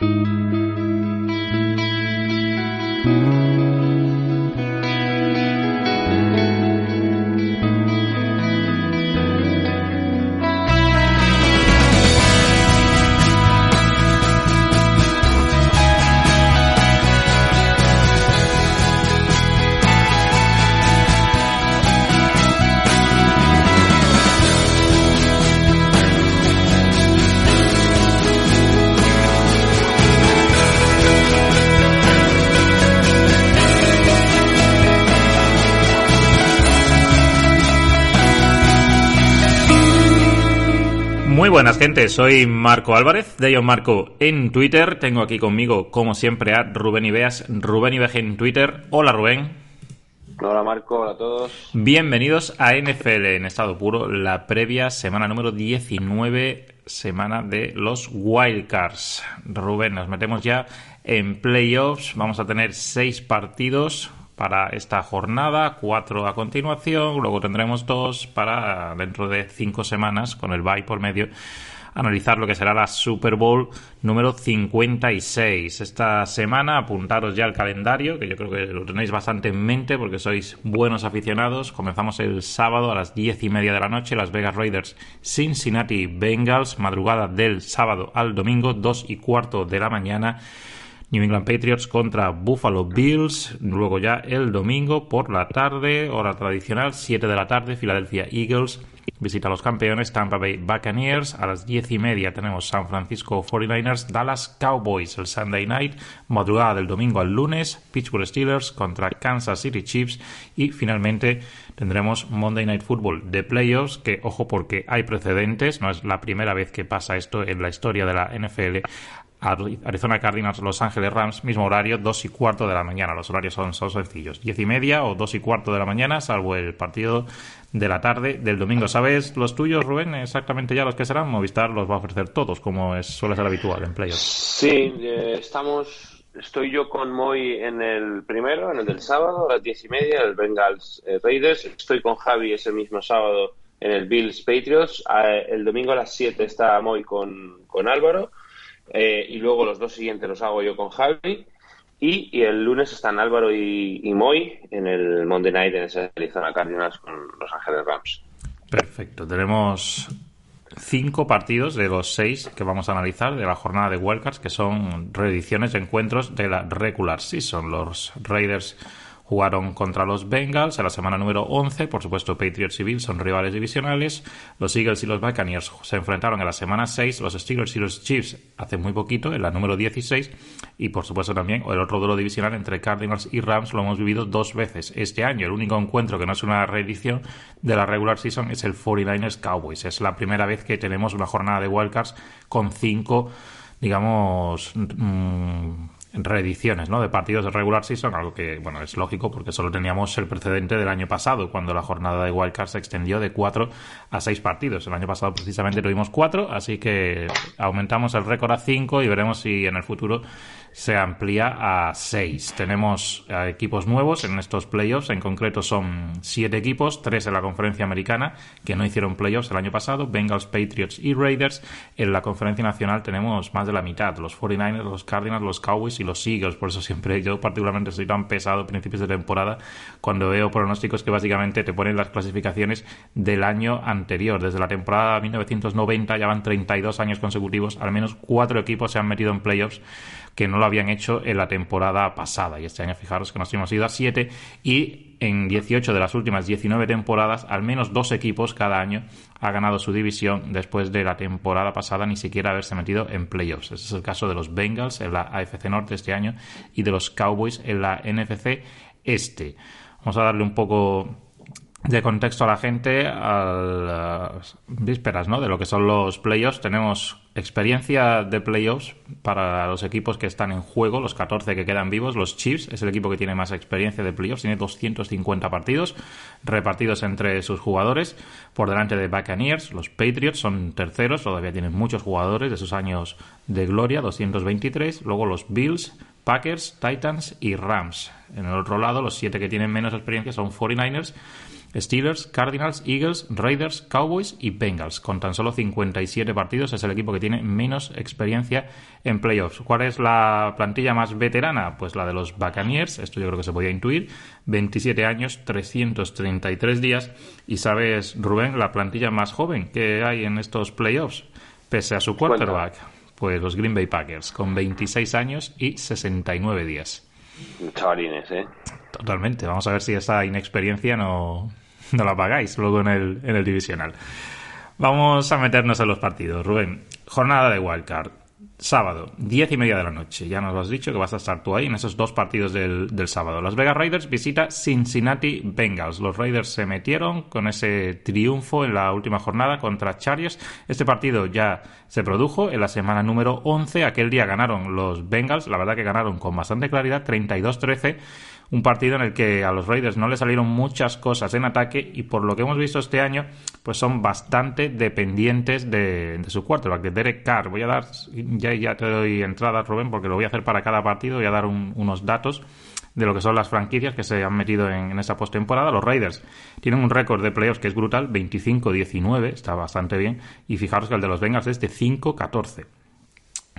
buenas gente, soy Marco Álvarez, de Ion Marco en Twitter. Tengo aquí conmigo, como siempre, a Rubén Ibeas, Rubén Ibeas en Twitter. Hola Rubén. Hola Marco, hola a todos. Bienvenidos a NFL en estado puro, la previa semana número 19, semana de los Wildcards. Rubén, nos metemos ya en playoffs, vamos a tener seis partidos, para esta jornada, cuatro a continuación, luego tendremos dos para dentro de cinco semanas, con el bye por medio, analizar lo que será la Super Bowl número 56. Esta semana, apuntaros ya al calendario, que yo creo que lo tenéis bastante en mente porque sois buenos aficionados. Comenzamos el sábado a las diez y media de la noche, Las Vegas Raiders, Cincinnati Bengals, madrugada del sábado al domingo, dos y cuarto de la mañana. New England Patriots contra Buffalo Bills. Luego ya el domingo por la tarde, hora tradicional, 7 de la tarde, Philadelphia Eagles. Visita a los campeones Tampa Bay Buccaneers. A las 10 y media tenemos San Francisco 49ers, Dallas Cowboys el Sunday night. Madrugada del domingo al lunes, Pittsburgh Steelers contra Kansas City Chiefs. Y finalmente tendremos Monday Night Football de playoffs, que ojo porque hay precedentes, no es la primera vez que pasa esto en la historia de la NFL. Arizona Cardinals, Los Ángeles Rams, mismo horario, dos y cuarto de la mañana. Los horarios son, sencillos. Diez y media o dos y cuarto de la mañana, salvo el partido de la tarde del domingo. ¿Sabes los tuyos, Rubén? Exactamente ya los que serán. Movistar los va a ofrecer todos, como suele ser habitual en playoffs. Sí, eh, estamos. Estoy yo con Moy en el primero, en el del sábado, a las diez y media, el Bengals eh, Raiders. Estoy con Javi ese mismo sábado en el Bills Patriots. El domingo a las siete está Moy con, con Álvaro. Eh, y luego los dos siguientes los hago yo con Javi. Y, el lunes están Álvaro y, Moy en el Monday Night en esa Arizona Cardinals con Los Ángeles Rams. Perfecto. Tenemos cinco partidos de los seis que vamos a analizar de la jornada de Wildcards, que son reediciones de encuentros de la regular season. Los Raiders Jugaron contra los Bengals en la semana número 11. Por supuesto, Patriots y Bills son rivales divisionales. Los Eagles y los Buccaneers se enfrentaron en la semana 6. Los Steelers y los Chiefs hace muy poquito, en la número 16. Y por supuesto también el otro duelo divisional entre Cardinals y Rams lo hemos vivido dos veces este año. El único encuentro que no es una reedición de la regular season es el 49ers Cowboys. Es la primera vez que tenemos una jornada de wildcards con cinco, digamos, mm, reediciones ¿no? de partidos de regular season, algo que bueno es lógico porque solo teníamos el precedente del año pasado, cuando la jornada de Wildcard se extendió de 4 a 6 partidos. El año pasado precisamente tuvimos 4, así que aumentamos el récord a 5 y veremos si en el futuro se amplía a 6. Tenemos equipos nuevos en estos playoffs, en concreto son 7 equipos, 3 en la conferencia americana que no hicieron playoffs el año pasado, Bengals, Patriots y Raiders. En la conferencia nacional tenemos más de la mitad, los 49ers, los Cardinals, los Cowboys y los Eagles. Por eso siempre yo particularmente estoy tan pesado a principios de temporada cuando veo pronósticos que básicamente te ponen las clasificaciones del año anterior. Desde la temporada 1990 ya van 32 años consecutivos, al menos 4 equipos se han metido en playoffs que no lo habían hecho en la temporada pasada. Y este año, fijaros que nos hemos ido a 7 y en 18 de las últimas 19 temporadas, al menos dos equipos cada año ha ganado su división después de la temporada pasada ni siquiera haberse metido en playoffs. Ese es el caso de los Bengals en la AFC Norte este año y de los Cowboys en la NFC Este. Vamos a darle un poco de contexto a la gente a las vísperas ¿no? de lo que son los playoffs. Tenemos experiencia de playoffs para los equipos que están en juego, los 14 que quedan vivos. Los Chiefs es el equipo que tiene más experiencia de playoffs, tiene 250 partidos repartidos entre sus jugadores. Por delante de Buccaneers, los Patriots son terceros, todavía tienen muchos jugadores de sus años de gloria, 223. Luego los Bills, Packers, Titans y Rams. En el otro lado, los siete que tienen menos experiencia son 49ers Steelers, Cardinals, Eagles, Raiders, Cowboys y Bengals. Con tan solo 57 partidos es el equipo que tiene menos experiencia en playoffs. ¿Cuál es la plantilla más veterana? Pues la de los Buccaneers, esto yo creo que se podía intuir. 27 años, 333 días. Y sabes, Rubén, la plantilla más joven que hay en estos playoffs, pese a su quarterback. Pues los Green Bay Packers, con 26 años y 69 días. Chavalines, ¿eh? Totalmente. Vamos a ver si esa inexperiencia no, no la pagáis luego en el, en el divisional. Vamos a meternos en los partidos. Rubén, jornada de wildcard. Sábado, diez y media de la noche. Ya nos lo has dicho que vas a estar tú ahí en esos dos partidos del, del, sábado. Las Vegas Raiders visita Cincinnati Bengals. Los Raiders se metieron con ese triunfo en la última jornada contra Chargers. Este partido ya se produjo en la semana número 11. Aquel día ganaron los Bengals. La verdad que ganaron con bastante claridad, 32-13 un partido en el que a los Raiders no le salieron muchas cosas en ataque y por lo que hemos visto este año, pues son bastante dependientes de, su quarterback, de Derek Carr. Voy a dar, ya, ya te doy entrada, Rubén, porque lo voy a hacer para cada partido, voy a dar unos datos de lo que son las franquicias que se han metido en, en esta postemporada. Los Raiders tienen un récord de playoffs que es brutal, 25-19, está bastante bien, y fijaros que el de los Bengals es de 5-14.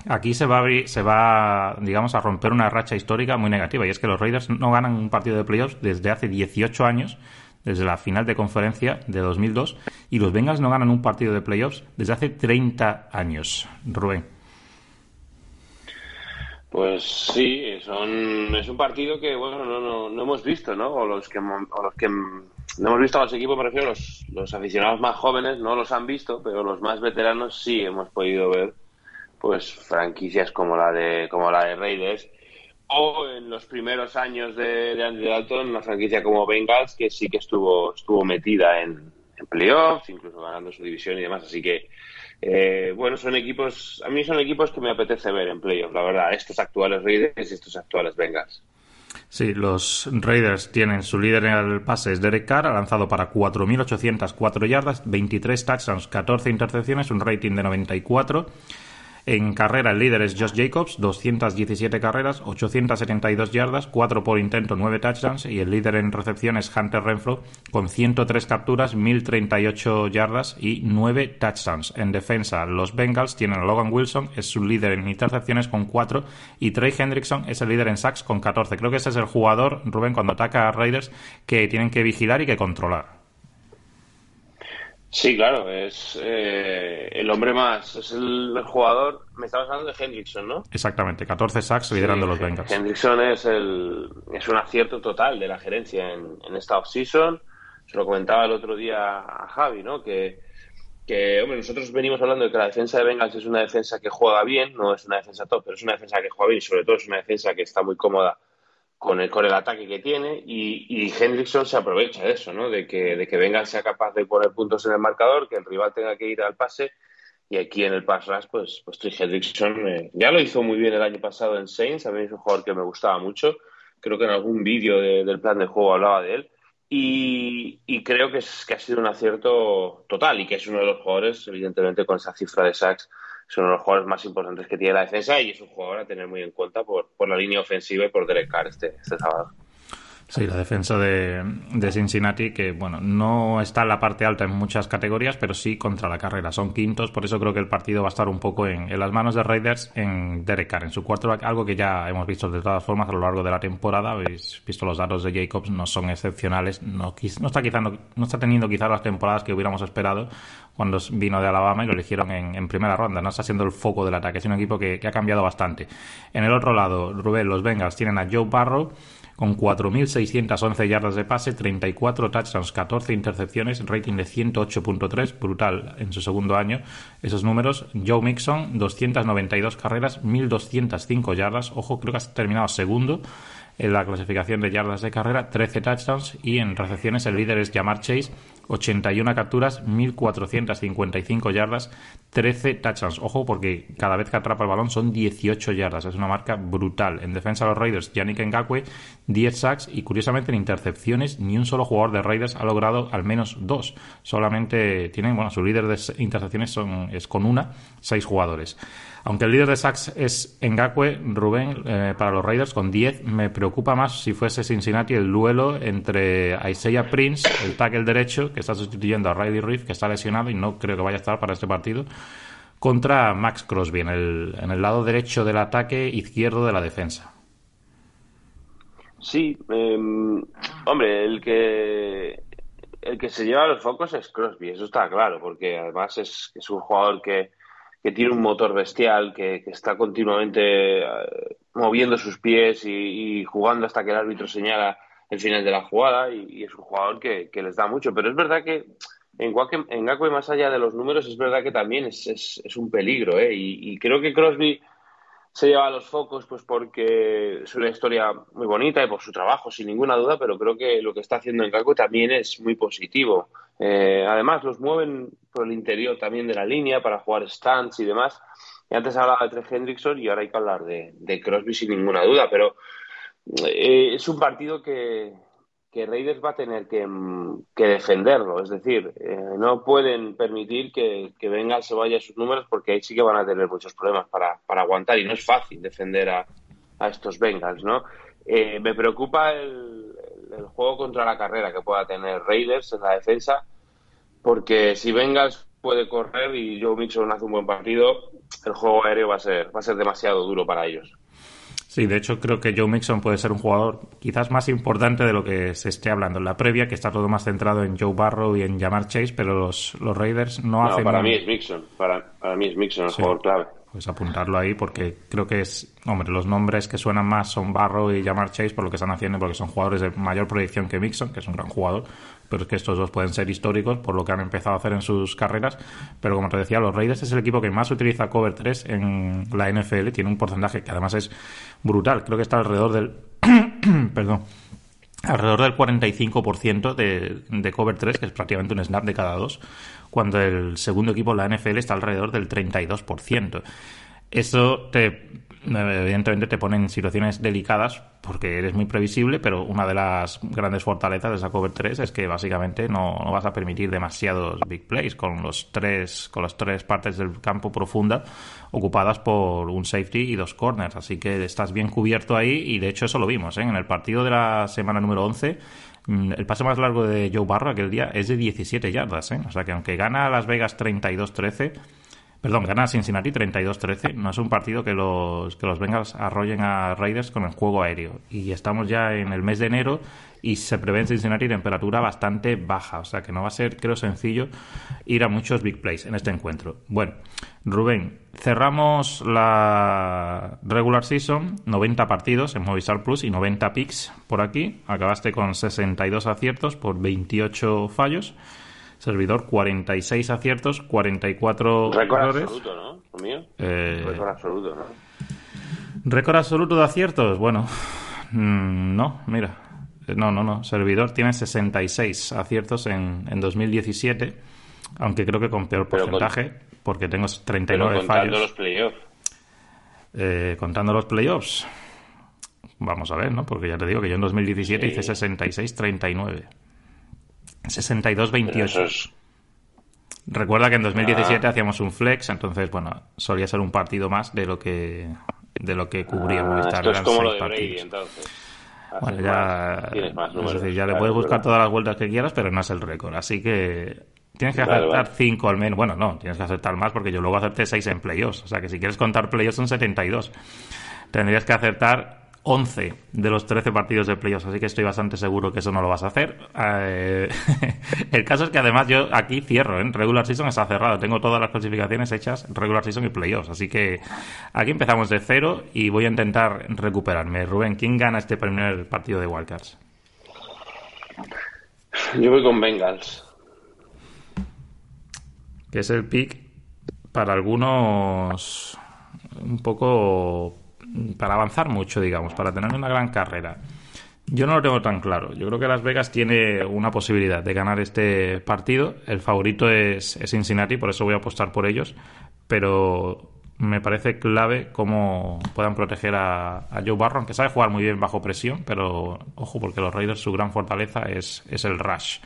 Aquí se va, a abrir, se va, digamos, a romper una racha histórica muy negativa y es que los Raiders no ganan un partido de playoffs desde hace 18 años, desde la final de conferencia de 2002, y los Bengals no ganan un partido de playoffs desde hace 30 años. Rubén. Pues sí, son, es un partido que bueno no, no, hemos visto, ¿no? O los que, o los que no hemos visto a los equipos, me refiero, los aficionados más jóvenes no los han visto, pero los más veteranos sí hemos podido ver pues franquicias como la de como la de Raiders o en los primeros años de, de Andy Dalton una franquicia como Bengals que sí que estuvo estuvo metida en, playoffs incluso ganando su división y demás. Así que eh, bueno son equipos a mí son equipos que me apetece ver en playoffs la verdad. Estos actuales Raiders y estos actuales Bengals. Sí, los Raiders tienen su líder en el pase, es Derek Carr, ha lanzado para 4.804 yardas, 23 touchdowns, 14 intercepciones, un rating de 94. En carrera el líder es Josh Jacobs, 217 carreras, 872 yardas, 4 por intento, 9 touchdowns y el líder en recepción es Hunter Renfro con 103 capturas, 1038 yardas y 9 touchdowns. En defensa los Bengals tienen a Logan Wilson, es su líder en intercepciones con 4 y Trey Hendrickson es el líder en sacks con 14. Creo que ese es el jugador, Rubén, cuando ataca a Raiders que tienen que vigilar y que controlar. Sí, claro, es eh, el hombre más, es el, jugador, me estabas hablando de Hendrickson, ¿no? Exactamente, 14 sacks liderando los Bengals. Hendrickson es, el, es un acierto total de la gerencia en, en esta offseason, se lo comentaba el otro día a Javi, ¿no? Que, que, hombre, nosotros venimos hablando de que la defensa de Bengals es una defensa que juega bien, no es una defensa top, pero es una defensa que juega bien y sobre todo es una defensa que está muy cómoda con el, con el ataque que tiene y, y Hendrickson se aprovecha de eso, ¿no? De que, de que Vengan sea capaz de poner puntos en el marcador, que el rival tenga que ir al pase y aquí en el pass rush, pues, pues Hendrickson eh, ya lo hizo muy bien el año pasado en Saints, a mí es un jugador que me gustaba mucho, creo que en algún vídeo del plan de juego hablaba de él y, y creo que, es, que ha sido un acierto total y que es uno de los jugadores, evidentemente con esa cifra de sacks, es uno de los jugadores más importantes que tiene la defensa y es un jugador a tener muy en cuenta por, por la línea ofensiva y por Derek Carr este, este sábado. Sí, la defensa de, de, Cincinnati, que bueno, no está en la parte alta en muchas categorías, pero sí contra la carrera. Son quintos, por eso creo que el partido va a estar un poco en, en las manos de Raiders en Derek Carr, en su quarterback, algo que ya hemos visto de todas formas a lo largo de la temporada. Habéis visto los datos de Jacobs, no son excepcionales. No, no está, quizá, no, está teniendo quizás las temporadas que hubiéramos esperado cuando vino de Alabama y lo eligieron en, primera ronda. No está siendo el foco del ataque, es un equipo que, que ha cambiado bastante. En el otro lado, Rubén, los Bengals tienen a Joe Barrow con 4.611 yardas de pase, 34 touchdowns, 14 intercepciones, rating de 108.3, brutal en su segundo año. Esos números, Joe Mixon, 292 carreras, 1.205 yardas, ojo, creo que ha terminado segundo en la clasificación de yardas de carrera, 13 touchdowns y en recepciones el líder es Jamar Chase 81 capturas, 1.455 yardas, 13 touchdowns. Ojo, porque cada vez que atrapa el balón son 18 yardas. Es una marca brutal. En defensa de los Raiders, Yannick Ngakwe, 10 sacks y curiosamente en intercepciones ni un solo jugador de Raiders ha logrado al menos dos. Solamente tienen, bueno, su líder de intercepciones son, es con una, seis jugadores. Aunque el líder de sacks es Ngakwe, Rubén, eh, para los Raiders con 10, me preocupa más si fuese Cincinnati el duelo entre Isaiah Prince, el tackle derecho, que está sustituyendo a Riley Reef, que está lesionado y no creo que vaya a estar para este partido, contra Max Crosby en el, en el lado derecho del ataque, izquierdo de la defensa. Sí, em, hombre, el que el que se lleva los focos es Crosby, eso está claro, porque además es, es un jugador que, que tiene un motor bestial, que, que está continuamente eh, moviendo sus pies y, jugando hasta que el árbitro señala el final de la jugada y, es un jugador que, que, les da mucho. Pero es verdad que en Gakwe, en más allá de los números, es verdad que también es, es, un peligro. ¿eh? Y, creo que Crosby se lleva a los focos pues porque es una historia muy bonita y por su trabajo, sin ninguna duda, pero creo que lo que está haciendo en Caco también es muy positivo. Eh, además, los mueven por el interior también de la línea para jugar stands y demás. Y antes hablaba de Trey Hendrickson y ahora hay que hablar de, de Crosby sin ninguna duda, pero eh, es un partido que, que Raiders va a tener que, defenderlo. Es decir, eh, no pueden permitir que, que Venga se vaya sus números porque ahí sí que van a tener muchos problemas para, para aguantar y no es fácil defender a, a estos Bengals, ¿no? Eh, me preocupa el, el, juego contra la carrera que pueda tener Raiders en la defensa porque si Bengals puede correr y Joe Mixon hace un buen partido, el juego aéreo va a ser, va a ser demasiado duro para ellos. Sí, de hecho creo que Joe Mixon puede ser un jugador quizás más importante de lo que se esté hablando en la previa, que está todo más centrado en Joe Barrow y en Jamar Chase, pero los, los Raiders no, hacen... Para mí es Mixon, para, para mí es Mixon el jugador clave. Pues apuntarlo ahí porque creo que es, hombre, los nombres que suenan más son Barrow y Jamar Chase por lo que están haciendo, porque son jugadores de mayor proyección que Mixon, que es un gran jugador, pero es que estos dos pueden ser históricos por lo que han empezado a hacer en sus carreras. Pero como te decía, los Raiders es el equipo que más utiliza cover 3 en la NFL, tiene un porcentaje que además es brutal, creo que está alrededor del. perdón. Alrededor del 45% de, de cover 3, que es prácticamente un snap de cada dos, cuando el segundo equipo, la NFL, está alrededor del 32%. Eso te evidentemente te pone en situaciones delicadas porque eres muy previsible, pero una de las grandes fortalezas de esa cover 3 es que básicamente no, no, vas a permitir demasiados big plays con los tres con las tres partes del campo profunda ocupadas por un safety y dos corners, así que estás bien cubierto ahí y de hecho eso lo vimos ¿eh? en el partido de la semana número 11 mm, el pase más largo de Joe Barro aquel día es de 17 yardas, ¿eh? o sea que aunque gana Las Vegas 32-13 Perdón, gana Cincinnati 32-13. No es un partido que los, que los Bengals arrollen a Raiders con el juego aéreo. Y estamos ya en el mes de enero y se prevé en Cincinnati temperatura bastante baja. O sea que no va a ser, creo, sencillo ir a muchos big plays en este encuentro. Bueno, Rubén, cerramos la regular season, 90 partidos en Movistar Plus y 90 picks por aquí. Acabaste con 62 aciertos por 28 fallos. Servidor 46 aciertos, 44 Récord errores. absoluto, ¿no? mío? Eh... Récord absoluto, ¿no? Récord absoluto de aciertos, bueno, mmm, no, mira. No, no, no. Servidor tiene 66 aciertos en, en 2017, aunque creo que con peor porcentaje, con... porque tengo 39 Pero contando los playoffs. Eh, contando los playoffs. Vamos a ver, ¿no? Porque ya te digo que yo en 2017 sí. hice 66-39. 62-28. Es... Recuerda que en 2017 ah. hacíamos un flex, entonces, bueno, solía ser un partido más de lo que de lo que cubría ah, Movistar. Esto es como lo de Brady, entonces. Bueno, ya, más, es decir, ya le puedes buscar todas las vueltas que quieras, pero no es el récord. Así que tienes que aceptar 5 al menos. Bueno, no, tienes que aceptar más porque yo luego acepté 6 en playoffs. O sea que si quieres contar playoffs son 72. Tendrías que aceptar 11 de los 13 partidos de playoffs, así que estoy bastante seguro que eso no lo vas a hacer. Eh, el caso es que además yo aquí cierro, en ¿eh? regular season está cerrado, tengo todas las clasificaciones hechas regular season y playoffs, así que aquí empezamos de cero y voy a intentar recuperarme. Rubén, ¿quién gana este primer partido de Wildcards? Yo voy con Bengals. Que es el pick para algunos un poco para avanzar mucho, digamos, para tener una gran carrera. Yo no lo tengo tan claro. Yo creo que Las Vegas tiene una posibilidad de ganar este partido. El favorito es, es Cincinnati, por eso voy a apostar por ellos. Pero me parece clave cómo puedan proteger a, Joe Barron, que sabe jugar muy bien bajo presión, pero ojo, porque los Raiders su gran fortaleza es, es el rush.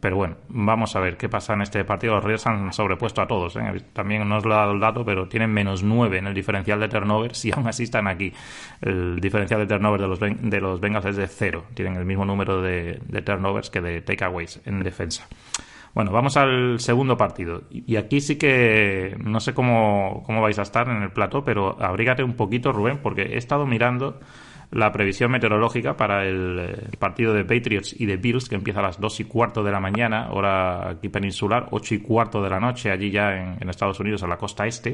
Pero bueno, vamos a ver qué pasa en este partido. Los Raiders han sobrepuesto a todos. ¿eh? También no os lo he dado el dato, pero tienen menos 9 en el diferencial de turnovers y aún así están aquí. El diferencial de turnovers de los, de los Bengals es de cero. Tienen el mismo número de turnovers que de takeaways en defensa. Bueno, vamos al segundo partido. Y aquí sí que no sé cómo, cómo vais a estar en el plató, pero abrígate un poquito, Rubén, porque he estado mirando la previsión meteorológica para el, partido de Patriots y de Bills, que empieza a las 2 y cuarto de la mañana, hora aquí peninsular, 8 y cuarto de la noche, allí ya en, en Estados Unidos, a la costa este.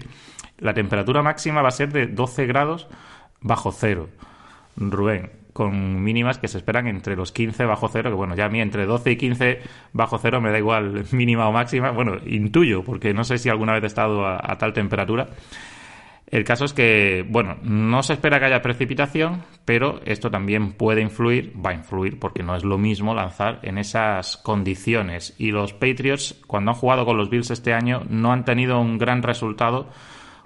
La temperatura máxima va a ser de 12 grados bajo cero. Rubén, con mínimas que se esperan entre los 15 bajo cero, que bueno, ya a mí entre 12 y 15 bajo cero me da igual mínima o máxima, bueno, intuyo, porque no sé si alguna vez he estado a, tal temperatura. El caso es que, bueno, no se espera que haya precipitación, pero esto también puede influir, va a influir, porque no es lo mismo lanzar en esas condiciones. Y los Patriots, cuando han jugado con los Bills este año, no han tenido un gran resultado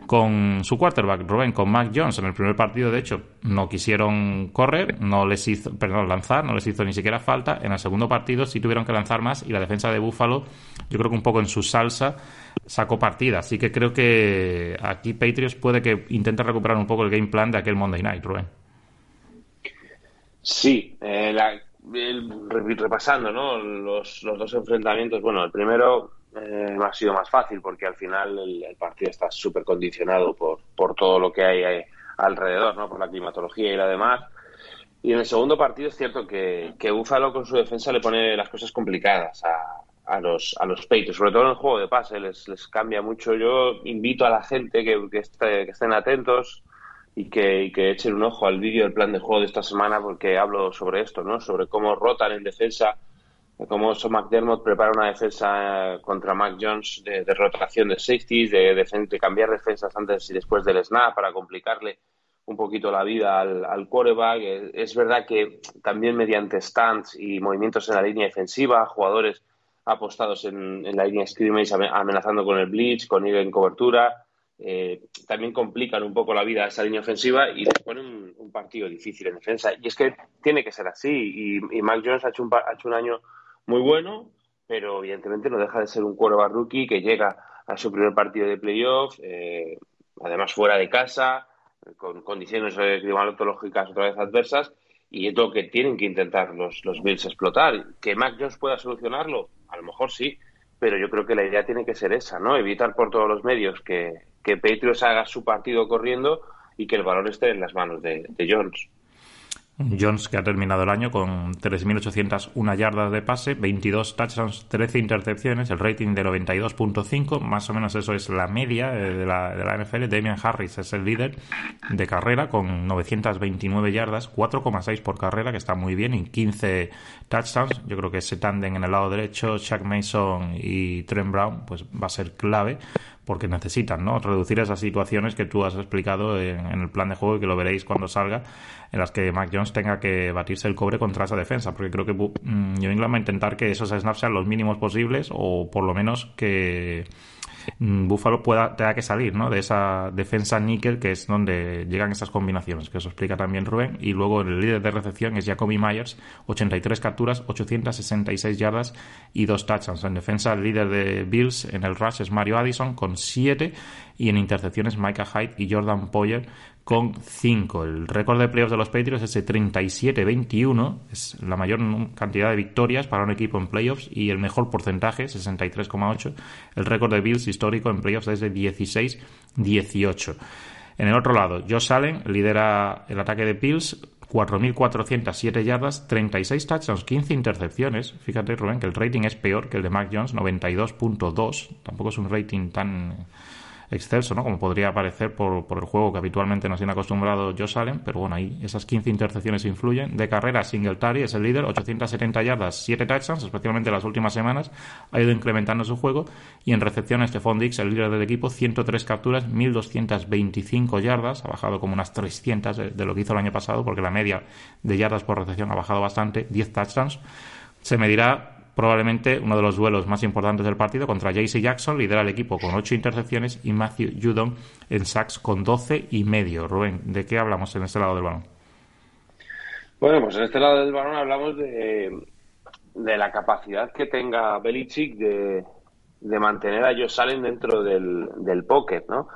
con su quarterback, Rubén, con Mac Jones. En el primer partido, de hecho, no quisieron correr, no les hizo, perdón, lanzar, no les hizo ni siquiera falta. En el segundo partido sí tuvieron que lanzar más y la defensa de Buffalo, yo creo que un poco en su salsa, sacó partida. Así que creo que aquí Patriots puede que intente recuperar un poco el game plan de aquel Monday Night, Rubén. Sí, eh, repasando ¿no? los, los dos enfrentamientos. Bueno, el primero eh, ha sido más fácil porque al final el, partido está súper condicionado por, por todo lo que hay, alrededor, ¿no? por la climatología y la demás. Y en el segundo partido es cierto que, que Búfalo con su defensa le pone las cosas complicadas a, a los, a los peitos, sobre todo en el juego de pase, les, les cambia mucho. Yo invito a la gente que, que, que estén atentos y que, que echen un ojo al vídeo del plan de juego de esta semana porque hablo sobre esto, ¿no? sobre cómo rotan en defensa cómo Son McDermott prepara una defensa eh, contra Mac Jones de, rotación de safeties, de, de, cambiar defensas antes y después del snap para complicarle un poquito la vida al, al quarterback. Eh, es verdad que también mediante stands y movimientos en la línea defensiva, jugadores apostados en, la línea scrimmage amenazando con el blitz, con ir en cobertura, eh, también complican un poco la vida a esa línea ofensiva y les ponen un, partido difícil en defensa. Y es que tiene que ser así. Y, y Mac Jones ha hecho un, ha hecho un año muy bueno, pero evidentemente no deja de ser un quarterback rookie que llega a su primer partido de playoff, eh, además fuera de casa, con condiciones climatológicas otra vez adversas, y es lo que tienen que intentar los, los Bills explotar. ¿Que Mac Jones pueda solucionarlo? A lo mejor sí, pero yo creo que la idea tiene que ser esa, ¿no? Evitar por todos los medios que, que haga su partido corriendo y que el balón esté en las manos de Jones. Jones, que ha terminado el año con 3.801 yardas de pase, 22 touchdowns, 13 intercepciones, el rating de 92.5, más o menos eso es la media eh, de la, de la NFL. Damian Harris es el líder de carrera con 929 yardas, 4,6 por carrera, que está muy bien, y 15 touchdowns. Yo creo que ese tándem en el lado derecho, Chuck Mason y Trent Brown, pues va a ser clave porque necesitan ¿no? reducir esas situaciones que tú has explicado en, el plan de juego y que lo veréis cuando salga, en las que Mac Jones tenga que batirse el cobre contra esa defensa, porque creo que mm, New va a intentar que esos snaps sean los mínimos posibles o por lo menos que Buffalo pueda, tenga que salir de esa defensa níquel que es donde llegan esas combinaciones, que eso explica también Rubén. Y luego el líder de recepción es Jacoby Myers, 83 capturas, 866 yardas y dos touchdowns. En defensa, el líder de Bills en el rush es Mario Addison con 7 y en intercepciones Micah Hyde y Jordan Poyer con 5. El récord de playoffs de los Patriots es de 37-21, es la mayor cantidad de victorias para un equipo en playoffs y el mejor porcentaje, 63,8. El récord de Bills histórico en playoffs es de 16-18. En el otro lado, Josh Allen lidera el ataque de Bills, 4.407 yardas, 36 touchdowns, 15 intercepciones. Fíjate, Rubén, que el rating es peor que el de Mac Jones, 92.2. Tampoco es un rating tan excelso, ¿no? Como podría parecer por, por el juego que habitualmente nos tiene acostumbrado Josh Allen, pero bueno, ahí esas 15 intercepciones influyen. De carrera, Singletary es el líder, 870 yardas, 7 touchdowns, especialmente en las últimas semanas, ha ido incrementando su juego. Y en recepción, Stephon Dix, el líder del equipo, 103 capturas, 1225 yardas, ha bajado como unas 300 de, de lo que hizo el año pasado, porque la media de yardas por recepción ha bajado bastante, 10 touchdowns. Se medirá probablemente uno de los duelos más importantes del partido contra JC Jackson, lidera el equipo con 8 intercepciones y Matthew Judon en sacks con 12 y medio. Rubén, ¿de qué hablamos en este lado del balón? Bueno, pues en este lado del balón hablamos de, de la capacidad que tenga Belichick de, de mantener a Josh Allen dentro del, del pocket, ¿no?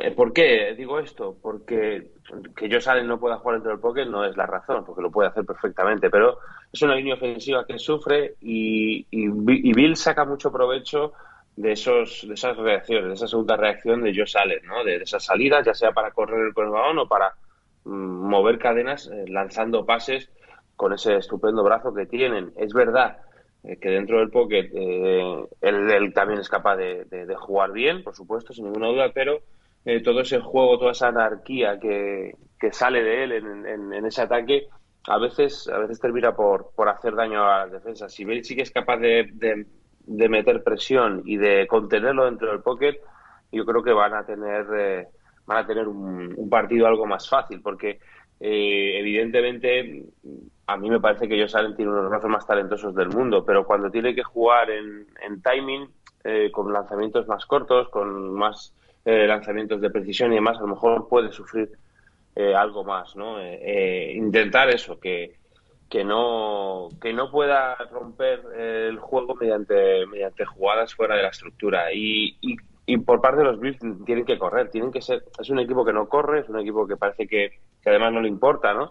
Eh, ¿Por qué digo esto? Porque que Josh Allen no pueda jugar dentro del pocket no es la razón, porque lo puede hacer perfectamente, pero es una línea ofensiva que sufre y, y, Bill saca mucho provecho de esos de esas reacciones, de esa segunda reacción de Josh Allen, ¿no? de, esas salidas, ya sea para correr el balón o para mm, mover cadenas eh, lanzando pases con ese estupendo brazo que tienen. Es verdad eh, que dentro del pocket eh, él, también es capaz de, jugar bien, por supuesto, sin ninguna duda, pero eh, todo ese juego, toda esa anarquía que, sale de él en, ese ataque, a veces, a veces termina por, por hacer daño a las defensas. Si Belichick es capaz de, meter presión y de contenerlo dentro del pocket, yo creo que van a tener, van a tener un, partido algo más fácil, porque evidentemente a mí me parece que ellos Allen tiene uno de los brazos más talentosos del mundo, pero cuando tiene que jugar en, timing, eh, con lanzamientos más cortos, con más eh, lanzamientos de precisión y demás, a lo mejor puede sufrir eh, algo más, ¿no? intentar eso, que, que no que no pueda romper el juego mediante mediante jugadas fuera de la estructura y, y, y, por parte de los Bills tienen que correr, tienen que ser es un equipo que no corre, es un equipo que parece que, que además no le importa, ¿no?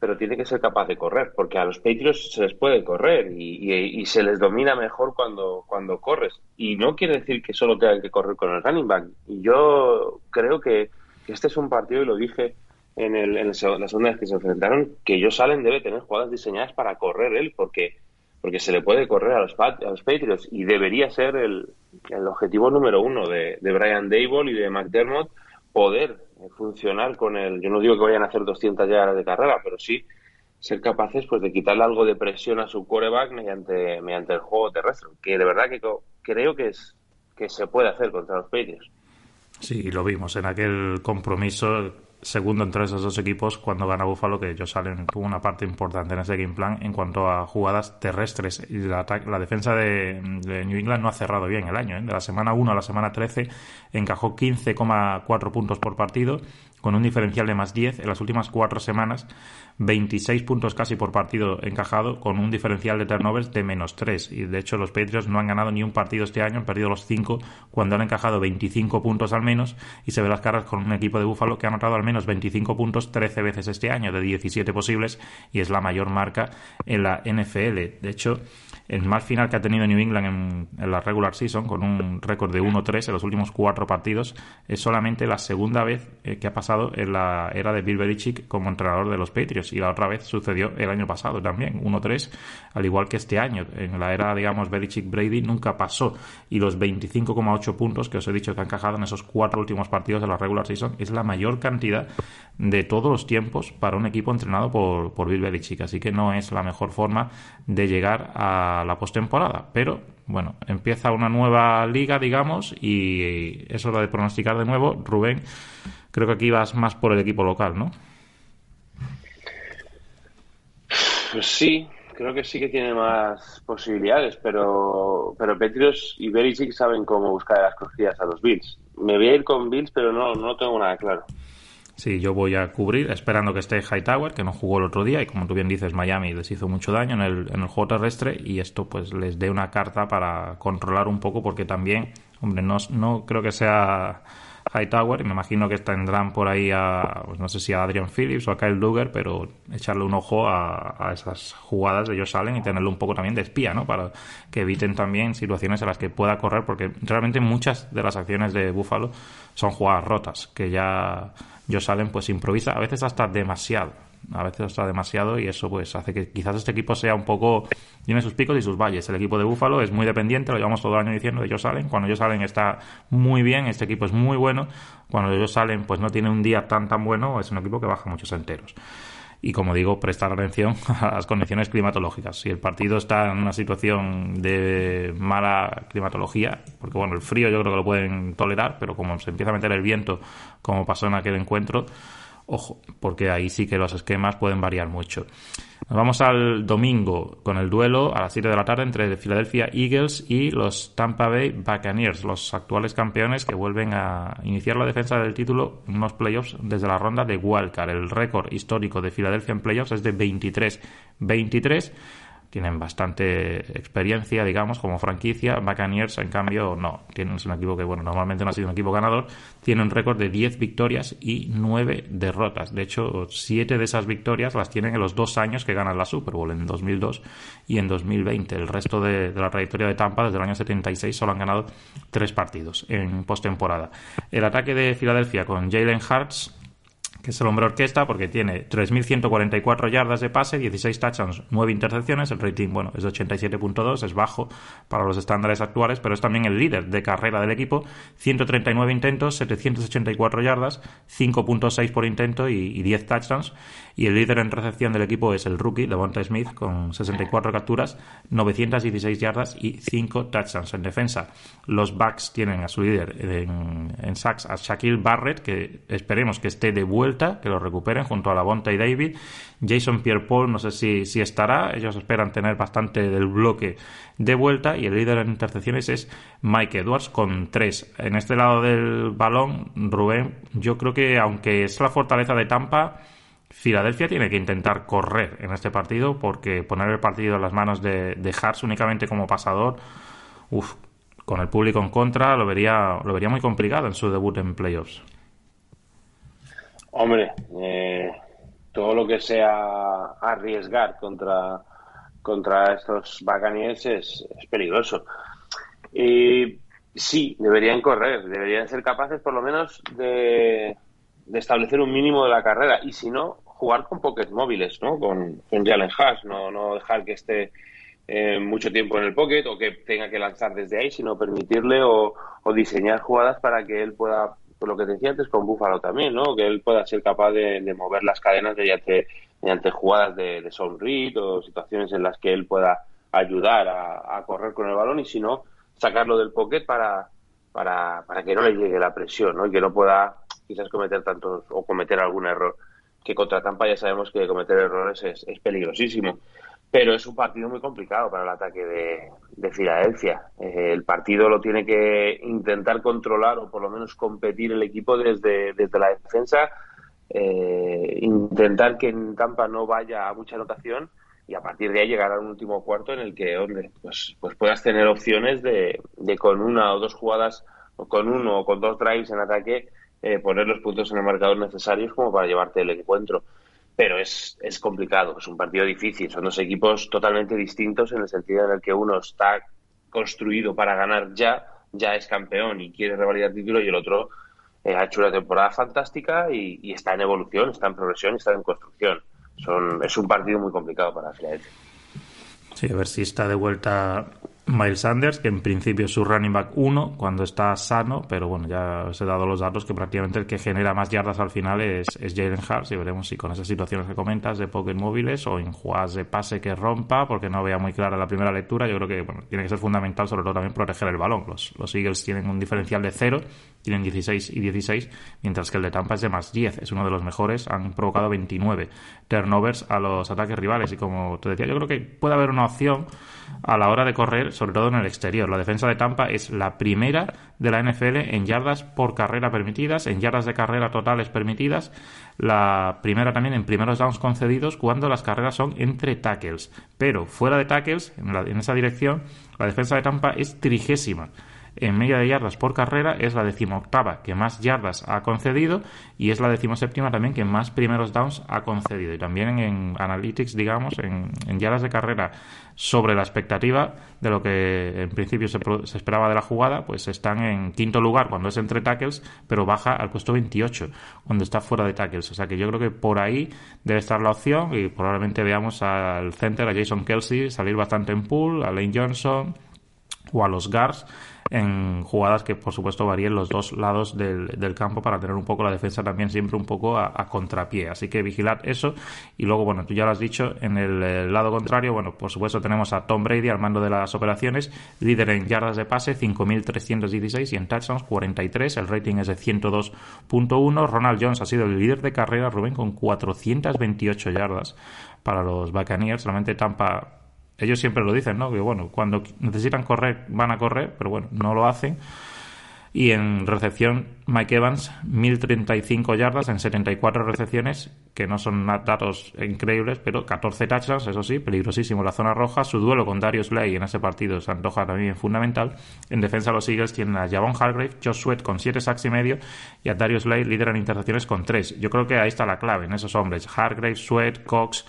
pero tiene que ser capaz de correr, porque a los Patriots se les puede correr y, se les domina mejor cuando, cuando corres. Y no quiere decir que solo tengan que correr con el running back. Y yo creo que, este es un partido, y lo dije en, el, en la segunda que se enfrentaron, que ellos salen debe tener jugadas diseñadas para correr él, porque, porque se le puede correr a los, a los Patriots y debería ser el, el objetivo número uno de, de Brian Dable y de McDermott poder funcionar con el. Yo no digo que vayan a hacer 200 yardas de carrera, pero sí ser capaces pues de quitarle algo de presión a su coreback mediante mediante el juego terrestre, que de verdad que creo que es que se puede hacer contra los Patriots. Sí, lo vimos en aquel compromiso segundo entre esos dos equipos cuando gana Buffalo, que ellos salen tuvo una parte importante en ese game plan en cuanto a jugadas terrestres. Y la, la defensa de, New England no ha cerrado bien el año. ¿eh? De la semana 1 a la semana 13 encajó 15,4 puntos por partido con un diferencial de más 10 en las últimas cuatro semanas, 26 puntos casi por partido encajado, con un diferencial de turnovers de menos 3. Y de hecho, los Patriots no han ganado ni un partido este año, han perdido los 5 cuando han encajado 25 puntos al menos. Y se ve las caras con un equipo de Búfalo que ha anotado al menos 25 puntos 13 veces este año, de 17 posibles, y es la mayor marca en la NFL. De hecho, el mal final que ha tenido New England en, la regular season, con un récord de 1-3 en los últimos cuatro partidos, es solamente la segunda vez eh, que ha pasado en la era de Bill Belichick como entrenador de los Patriots. Y la otra vez sucedió el año pasado también, 1-3, al igual que este año. En la era, digamos, Belichick-Brady nunca pasó. Y los 25,8 puntos que os he dicho que han encajado en esos cuatro últimos partidos de la regular season es la mayor cantidad de todos los tiempos para un equipo entrenado por, por Bill Belichick. Así que no es la mejor forma de llegar a la postemporada. Pero bueno, empieza una nueva liga, digamos, y es hora de pronosticar de nuevo. Rubén, creo que aquí vas más por el equipo local, ¿no? Pues sí, creo que sí que tiene más posibilidades, pero, pero Petrios y Belichick saben cómo buscar las costillas a los Bills. Me voy a ir con Bills, pero no, no tengo nada claro. Sí, yo voy a cubrir, esperando que esté Hightower, que no jugó el otro día, y como tú bien dices, Miami les hizo mucho daño en el, en el juego terrestre, y esto pues les dé una carta para controlar un poco, porque también, hombre, no, no creo que sea Hightower, y me imagino que tendrán por ahí a, pues no sé si a Adrian Phillips o a Kyle Duggar, pero echarle un ojo a, a esas jugadas de ellos salen y tenerlo un poco también de espía, ¿no? Para que eviten también situaciones en las que pueda correr, porque realmente muchas de las acciones de Buffalo son jugadas rotas, que ya yo Salen pues improvisa, a veces hasta demasiado, a veces hasta demasiado y eso pues hace que quizás este equipo sea un poco, tiene sus picos y sus valles. El equipo de Búfalo es muy dependiente, lo llevamos todo el año diciendo de ellos salen, cuando ellos salen está muy bien, este equipo es muy bueno, cuando ellos salen pues no tiene un día tan tan bueno, es un equipo que baja muchos enteros y como digo, prestar atención a las condiciones climatológicas. Si el partido está en una situación de mala climatología, porque bueno, el frío yo creo que lo pueden tolerar, pero como se empieza a meter el viento, como pasó en aquel encuentro, Ojo, porque ahí sí que los esquemas pueden variar mucho. Nos vamos al domingo con el duelo a las 7 de la tarde entre Philadelphia Eagles y los Tampa Bay Buccaneers, los actuales campeones que vuelven a iniciar la defensa del título en unos playoffs desde la ronda de Wildcard. El récord histórico de Philadelphia en playoffs es de 23-23 tienen bastante experiencia, digamos, como franquicia. Buccaneers, en cambio, no. Tienen un equipo que, bueno, normalmente no ha sido un equipo ganador. Tiene un récord de 10 victorias y 9 derrotas. De hecho, 7 de esas victorias las tienen en los dos años que ganan la Super Bowl, en 2002 y en 2020. El resto de, de la trayectoria de Tampa, desde el año 76, solo han ganado 3 partidos en postemporada. El ataque de Filadelfia con Jalen Hurts es el hombre orquesta porque tiene 3.144 yardas de pase, 16 touchdowns, 9 intercepciones. El rating, bueno, es de 87.2, es bajo para los estándares actuales, pero es también el líder de carrera del equipo. 139 intentos, 784 yardas, 5.6 por intento y, 10 touchdowns. Y el líder en recepción del equipo es el rookie, Devonta Smith, con 64 capturas, 916 yardas y 5 touchdowns. En defensa, los Bucks tienen a su líder en, en sacks a Shaquille Barrett, que esperemos que esté de vuelta que lo recuperen junto a la Bonta y David. Jason Pierre-Paul no sé si, si estará, ellos esperan tener bastante del bloque de vuelta y el líder en intercepciones es Mike Edwards con tres. En este lado del balón, Rubén, yo creo que aunque es la fortaleza de Tampa, Filadelfia tiene que intentar correr en este partido porque poner el partido en las manos de, de únicamente como pasador, con el público en contra lo vería, lo vería muy complicado en su debut en playoffs. Hombre, eh, todo lo que sea arriesgar contra, contra estos Buccaneers es, peligroso. Y sí, deberían correr, deberían ser capaces por lo menos de, establecer un mínimo de la carrera y si no, jugar con pockets móviles, ¿no? Con, con Jalen Haas, no, no dejar que esté eh, mucho tiempo en el pocket o que tenga que lanzar desde ahí, sino permitirle o, o diseñar jugadas para que él pueda por lo que decía antes con Búfalo también, ¿no? Que él pueda ser capaz de, mover las cadenas mediante, mediante jugadas de, de read o situaciones en las que él pueda ayudar a, correr con el balón y si no, sacarlo del pocket para, para, para que no le llegue la presión, ¿no? Y que no pueda quizás cometer tantos o cometer algún error. Que contra Tampa ya sabemos que cometer errores es, es peligrosísimo pero es un partido muy complicado para el ataque de, de Filadelfia. Eh, el partido lo tiene que intentar controlar o por lo menos competir el equipo desde, desde la defensa, eh, intentar que en Tampa no vaya a mucha anotación y a partir de ahí llegar a un último cuarto en el que pues, pues puedas tener opciones de, de con una o dos jugadas o con uno o con dos drives en ataque eh, poner los puntos en el marcador necesarios como para llevarte el encuentro pero es, es complicado, es un partido difícil. Son dos equipos totalmente distintos en el sentido en el que uno está construido para ganar ya, ya es campeón y quiere revalidar título, y el otro eh, ha hecho una temporada fantástica y, está en evolución, está en progresión y está en construcción. Son, es un partido muy complicado para Filadelfia. Sí, a ver si está de vuelta Miles Sanders, que en principio es su running back 1 cuando está sano, pero bueno, ya os he dado los datos que prácticamente el que genera más yardas al final es, es Jalen Hurts y veremos si con esas situaciones que comentas de pocket móviles o en jugadas de pase que rompa, porque no vea muy clara la primera lectura, yo creo que bueno, tiene que ser fundamental sobre todo también proteger el balón. Los, los Eagles tienen un diferencial de 0, tienen 16 y 16, mientras que el de Tampa es de más 10, es uno de los mejores, han provocado 29 turnovers a los ataques rivales y como te decía, yo creo que puede haber una opción a la hora de correr sobre todo en el exterior. La defensa de Tampa es la primera de la NFL en yardas por carrera permitidas, en yardas de carrera totales permitidas, la primera también en primeros downs concedidos cuando las carreras son entre tackles. Pero fuera de tackles, en, en esa dirección, la defensa de Tampa es trigésima en media de yardas por carrera es la decimoctava que más yardas ha concedido y es la decimoséptima también que más primeros downs ha concedido. Y también en analytics, digamos, en, yardas de carrera sobre la expectativa de lo que en principio se, esperaba de la jugada, pues están en quinto lugar cuando es entre tackles, pero baja al puesto 28 cuando está fuera de tackles. O sea que yo creo que por ahí debe estar la opción y probablemente veamos al center, a Jason Kelsey, salir bastante en pool, a Lane Johnson o a los guards en jugadas que por supuesto varíen los dos lados del, campo para tener un poco la defensa también siempre un poco a, contrapié. Así que vigilad eso. Y luego, bueno, tú ya lo has dicho, en el, lado contrario, bueno, por supuesto tenemos a Tom Brady al mando de las operaciones, líder en yardas de pase, 5.316 y en touchdowns 43. El rating es de 102.1. Ronald Jones ha sido el líder de carrera, Rubén, con 428 yardas para los Buccaneers. Solamente Tampa ellos siempre lo dicen, ¿no? Que bueno, cuando necesitan correr, van a correr, pero bueno, no lo hacen. Y en recepción, Mike Evans, 1035 yardas en 74 recepciones, que no son datos increíbles, pero 14 touchdowns, eso sí, peligrosísimo la zona roja. Su duelo con Darius Lay en ese partido se antoja también fundamental. En defensa, los Eagles tienen a Javon Hargrave, Josh Sweat con 7 sacks y medio y a Darius Lay líder en intercepciones con 3. Yo creo que ahí está la clave en esos hombres: Hargrave, Sweat, Cox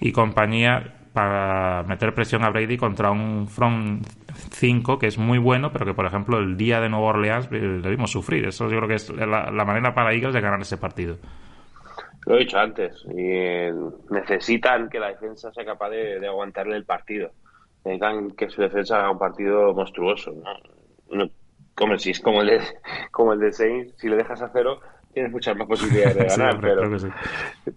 y compañía para meter presión a Brady contra un front 5 que es muy bueno, pero que por ejemplo el día de Nueva Orleans le vimos sufrir. Eso yo creo que es la, manera para Eagles de ganar ese partido. Lo he dicho antes, eh, necesitan que la defensa sea capaz de, aguantarle el partido. Necesitan que su defensa haga un partido monstruoso. como, si es como el, de, como el de Saints, si le dejas a cero, tienes muchas más posibilidades de ganar, pero,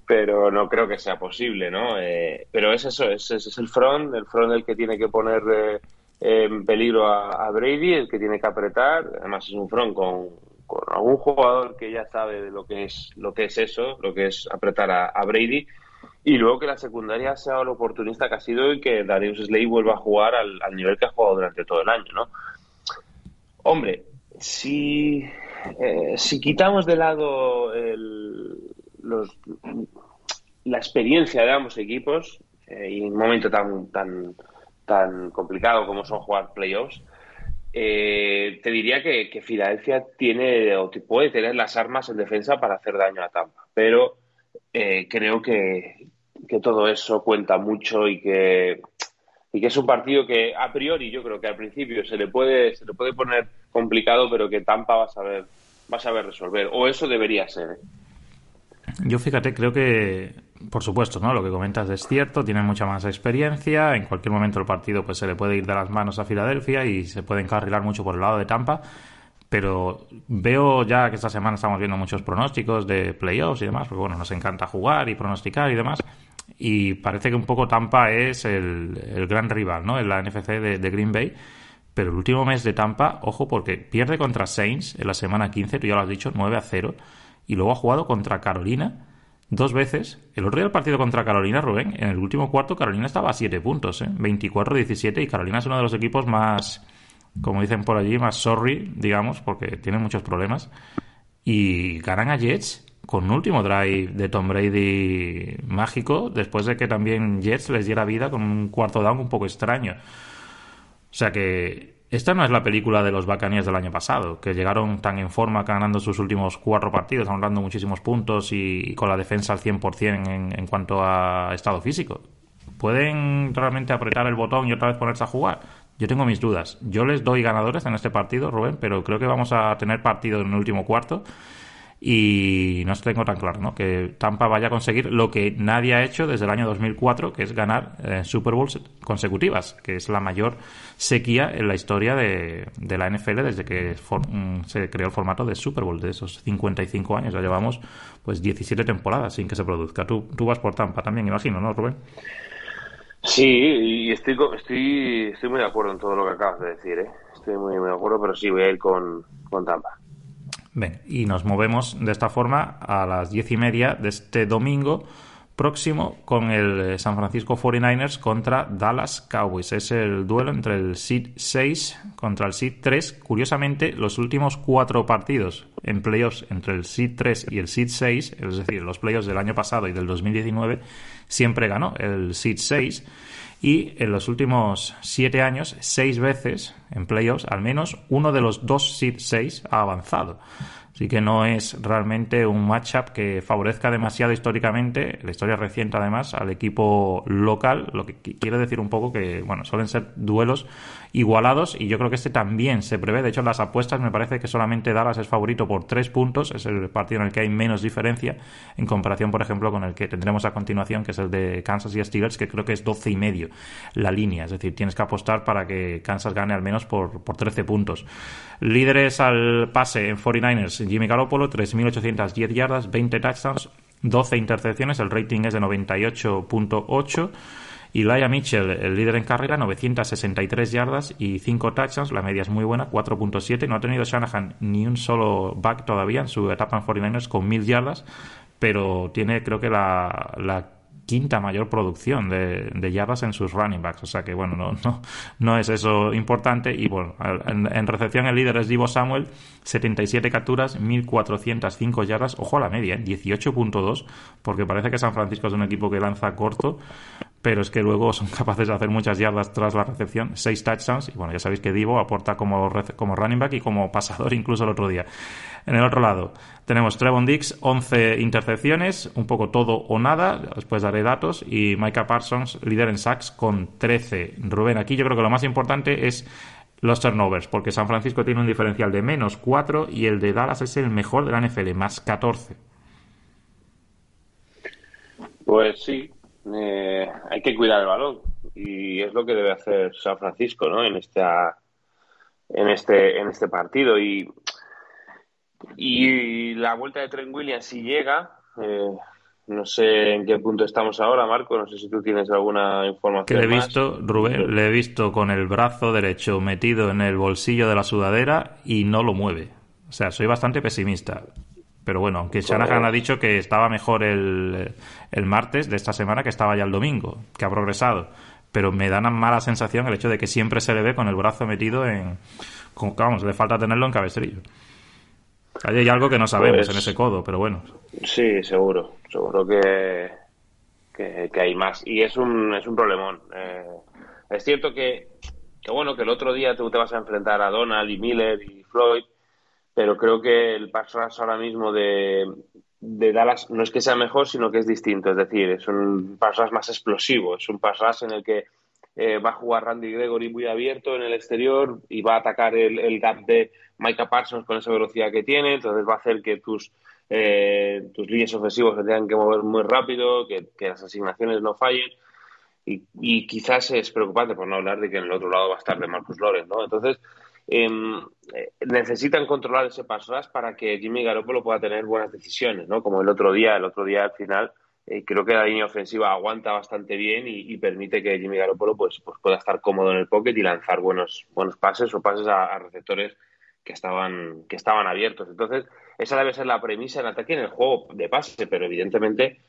pero no creo que sea posible, ¿no? Eh, pero es eso, ese es, el front, el front el que tiene que poner eh, en peligro a, Brady, el que tiene que apretar, además es un front con, con, algún jugador que ya sabe de lo que es lo que es eso, lo que es apretar a, Brady, y luego que la secundaria sea lo oportunista que ha sido y que Darius Slay vuelva a jugar al, al nivel que ha jugado durante todo el año, ¿no? Hombre, si eh, si quitamos de lado la experiencia de ambos equipos eh, y un momento tan, tan, tan complicado como son jugar playoffs, eh, te diría que, que, Filadelfia tiene o puede tener las armas en defensa para hacer daño a Tampa. Pero creo que, que todo eso cuenta mucho y que y que es un partido que a priori yo creo que al principio se le puede se le puede poner complicado pero que Tampa va a saber va a saber resolver o eso debería ser ¿eh? yo fíjate creo que por supuesto no lo que comentas es cierto tienen mucha más experiencia en cualquier momento el partido pues se le puede ir de las manos a Filadelfia y se puede encarrilar mucho por el lado de Tampa pero veo ya que esta semana estamos viendo muchos pronósticos de playoffs y demás, porque bueno, nos encanta jugar y pronosticar y demás y parece que un poco Tampa es el, gran rival, ¿no? En la NFC de, Green Bay. Pero el último mes de Tampa, ojo, porque pierde contra Saints en la semana 15, tú ya lo has dicho, 9 a 0. Y luego ha jugado contra Carolina dos veces. El otro día el partido contra Carolina, Rubén, en el último cuarto Carolina estaba a 7 puntos, ¿eh? 24-17. Y Carolina es uno de los equipos más, como dicen por allí, más sorry, digamos, porque tienen muchos problemas. Y ganan a Jets con un último drive de Tom Brady mágico, después de que también Jets les diera vida con un cuarto down un poco extraño. O sea que esta no es la película de los Buccaneers del año pasado, que llegaron tan en forma ganando sus últimos cuatro partidos, ahorrando muchísimos puntos y, con la defensa al 100% en, en cuanto a estado físico. ¿Pueden realmente apretar el botón y otra vez ponerse a jugar? Yo tengo mis dudas. Yo les doy ganadores en este partido, Rubén, pero creo que vamos a tener partido en el último cuarto y no tengo tan claro, ¿no? Que Tampa vaya a conseguir lo que nadie ha hecho desde el año 2004, que es ganar eh, Super Bowls consecutivas, que es la mayor sequía en la historia de, la NFL desde que mm, se creó el formato de Super Bowl, de esos 55 años. Ya llevamos pues 17 temporadas sin que se produzca. Tú, tú vas por Tampa también, imagino, ¿no, Rubén? Sí, y estoy, estoy, estoy muy de acuerdo en todo lo que acabas de decir, ¿eh? Estoy muy, muy de acuerdo, pero sí voy a ir con, con Tampa y nos movemos de esta forma a las diez y media de este domingo próximo con el eh, San Francisco 49ers contra Dallas Cowboys. Es el duelo entre el Seed 6 contra el Seed 3. Curiosamente, los últimos cuatro partidos en playoffs entre el Seed 3 y el Seed 6, es decir, los playoffs del año pasado y del 2019, siempre ganó el Seed 6 y en los últimos siete años, seis veces en playoffs, al menos uno de los dos seed 6 ha avanzado. Así que no es realmente un matchup que favorezca demasiado históricamente, la historia reciente además, al equipo local, lo que quiere decir un poco que, bueno, suelen ser duelos igualados y yo creo que este también se prevé. De hecho, las apuestas me parece que solamente Dallas es favorito por tres puntos, es el partido en el que hay menos diferencia en comparación, por ejemplo, con el que tendremos a continuación, que es el de Kansas y Steelers, que creo que es 12 y medio la línea. Es decir, tienes que apostar para que Kansas gane al menos por, por 13 puntos. Líderes al pase en 49ers, Jimmy Garoppolo, 3.810 yardas, 20 touchdowns, 12 intercepciones, el rating es de 98.8. Y Laia Mitchell, el líder en carrera, 963 yardas y 5 touchdowns. La media es muy buena, 4.7. No ha tenido Shanahan ni un solo back todavía en su etapa en 49ers con 1000 yardas, pero tiene creo que la, la quinta mayor producción de, de, yardas en sus running backs. O sea que, bueno, no, no, no es eso importante. Y bueno, en, recepción el líder es Divo Samuel, 77 capturas, 1405 yardas. Ojo a la media, 18.2, ¿eh? porque parece que San Francisco es un equipo que lanza corto, pero es que luego son capaces de hacer muchas yardas tras la recepción, 6 touchdowns. Y bueno, ya sabéis que Divo aporta como, como running back y como pasador incluso el otro día. En el otro lado tenemos Trevon Dix, 11 intercepciones, un poco todo o nada, después daré datos, y Micah Parsons, líder en sacks, con 13. Rubén, aquí yo creo que lo más importante es los turnovers, porque San Francisco tiene un diferencial de menos 4 y el de Dallas es el mejor de la NFL, más 14. Pues sí, eh, hay que cuidar el balón y es lo que debe hacer San Francisco ¿no? en, esta, en, este, en este partido. Y y la vuelta de Trent Williams si llega, eh, no sé en qué punto estamos ahora, Marco. No sé si tú tienes alguna información. Que le he visto, Rubén, le he visto con el brazo derecho metido en el bolsillo de la sudadera y no lo mueve. O sea, soy bastante pesimista. Pero bueno, aunque Shanahan ha dicho que estaba mejor el, el martes de esta semana que estaba ya el domingo, que ha progresado. Pero me da una mala sensación el hecho de que siempre se le ve con el brazo metido en. vamos, le falta tenerlo en cabestrillo. Hay algo que no sabemos pues en ese codo, pero bueno. Sí, seguro. Seguro que, que, hay más. Y es un, es un problemón. Eh, es cierto que, que, bueno, que el otro día tú te vas a enfrentar a Donald y Miller y Floyd, pero creo que el pass rush ahora mismo de, de Dallas no es que sea mejor, sino que es distinto. Es decir, es un pass rush más explosivo. Es un pass rush en el que eh, va a jugar Randy Gregory muy abierto en el exterior y va a atacar el, el gap de Micah Parsons con esa velocidad que tiene, entonces va a hacer que tus, eh, tus líneas ofensivos se tengan que mover muy rápido, que, las asignaciones no fallen. Y, quizás es preocupante, por no hablar de que en el otro lado va a estar de Marcus Lawrence, ¿no? Entonces, em, eh, necesitan controlar ese paso para que Jimmy Garoppolo pueda tener buenas decisiones, ¿no? Como el otro día, el otro día al final eh, creo que la línea ofensiva aguanta bastante bien y, permite que Jimmy Garoppolo pues, pues pueda estar cómodo en el pocket y lanzar buenos, buenos pases o pases a, receptores que estaban, que estaban abiertos. Entonces, esa debe ser la premisa en ataque en el juego de pase, pero evidentemente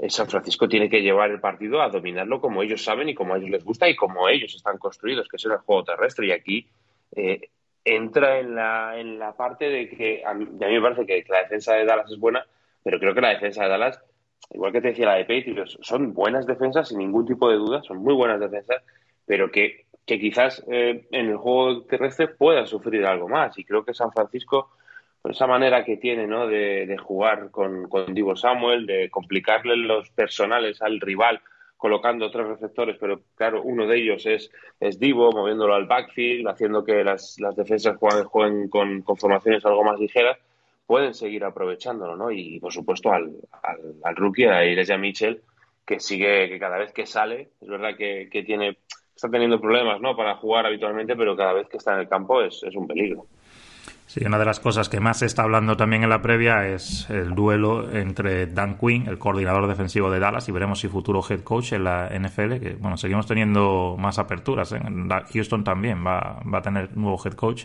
eh, San Francisco tiene que llevar el partido a dominarlo como ellos saben y como a ellos les gusta y como ellos están construidos, que es el juego terrestre. Y aquí eh, entra en la, en la parte de que a mí, a mí me parece que la defensa de Dallas es buena, pero creo que la defensa de Dallas igual que te decía la de Patriots, son buenas defensas sin ningún tipo de duda, son muy buenas defensas, pero que, que quizás eh, en el juego terrestre puedan sufrir algo más. Y creo que San Francisco, por esa manera que tiene ¿no? de, de jugar con, con Divo Samuel, de complicarle los personales al rival, colocando tres receptores, pero claro, uno de ellos es, es Divo, moviéndolo al backfield, haciendo que las, las defensas jueguen, jueguen con, con formaciones algo más ligeras pueden seguir aprovechándolo, ¿no? Y por supuesto al, al, rookie, a Iresia Mitchell, que sigue, que cada vez que sale, es verdad que, que, tiene, está teniendo problemas, ¿no? Para jugar habitualmente, pero cada vez que está en el campo es un peligro. Sí, una de las cosas que más se está hablando también en la previa es el duelo entre Dan Quinn, el coordinador defensivo de Dallas, y veremos si futuro head coach en la NFL, que bueno, seguimos teniendo más aperturas. ¿eh? Houston también va, a tener nuevo head coach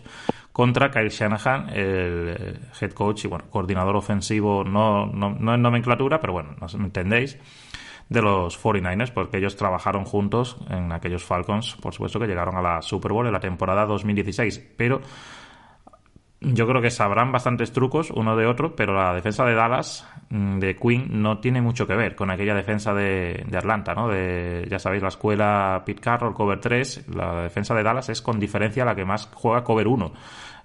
contra Kyle Shanahan, el head coach y bueno, coordinador ofensivo, no, no, no en nomenclatura, pero bueno, no entendéis de los 49ers, porque ellos trabajaron juntos en aquellos Falcons, por supuesto, que llegaron a la Super Bowl en la temporada 2016. Pero yo creo que sabrán bastantes trucos uno de otro, pero la defensa de Dallas, mm, de Quinn, no tiene mucho que ver con aquella defensa de, Atlanta, ¿no? De, ya sabéis, la escuela Pete Carroll, cover 3. La defensa de Dallas es con diferencia la que más juega cover 1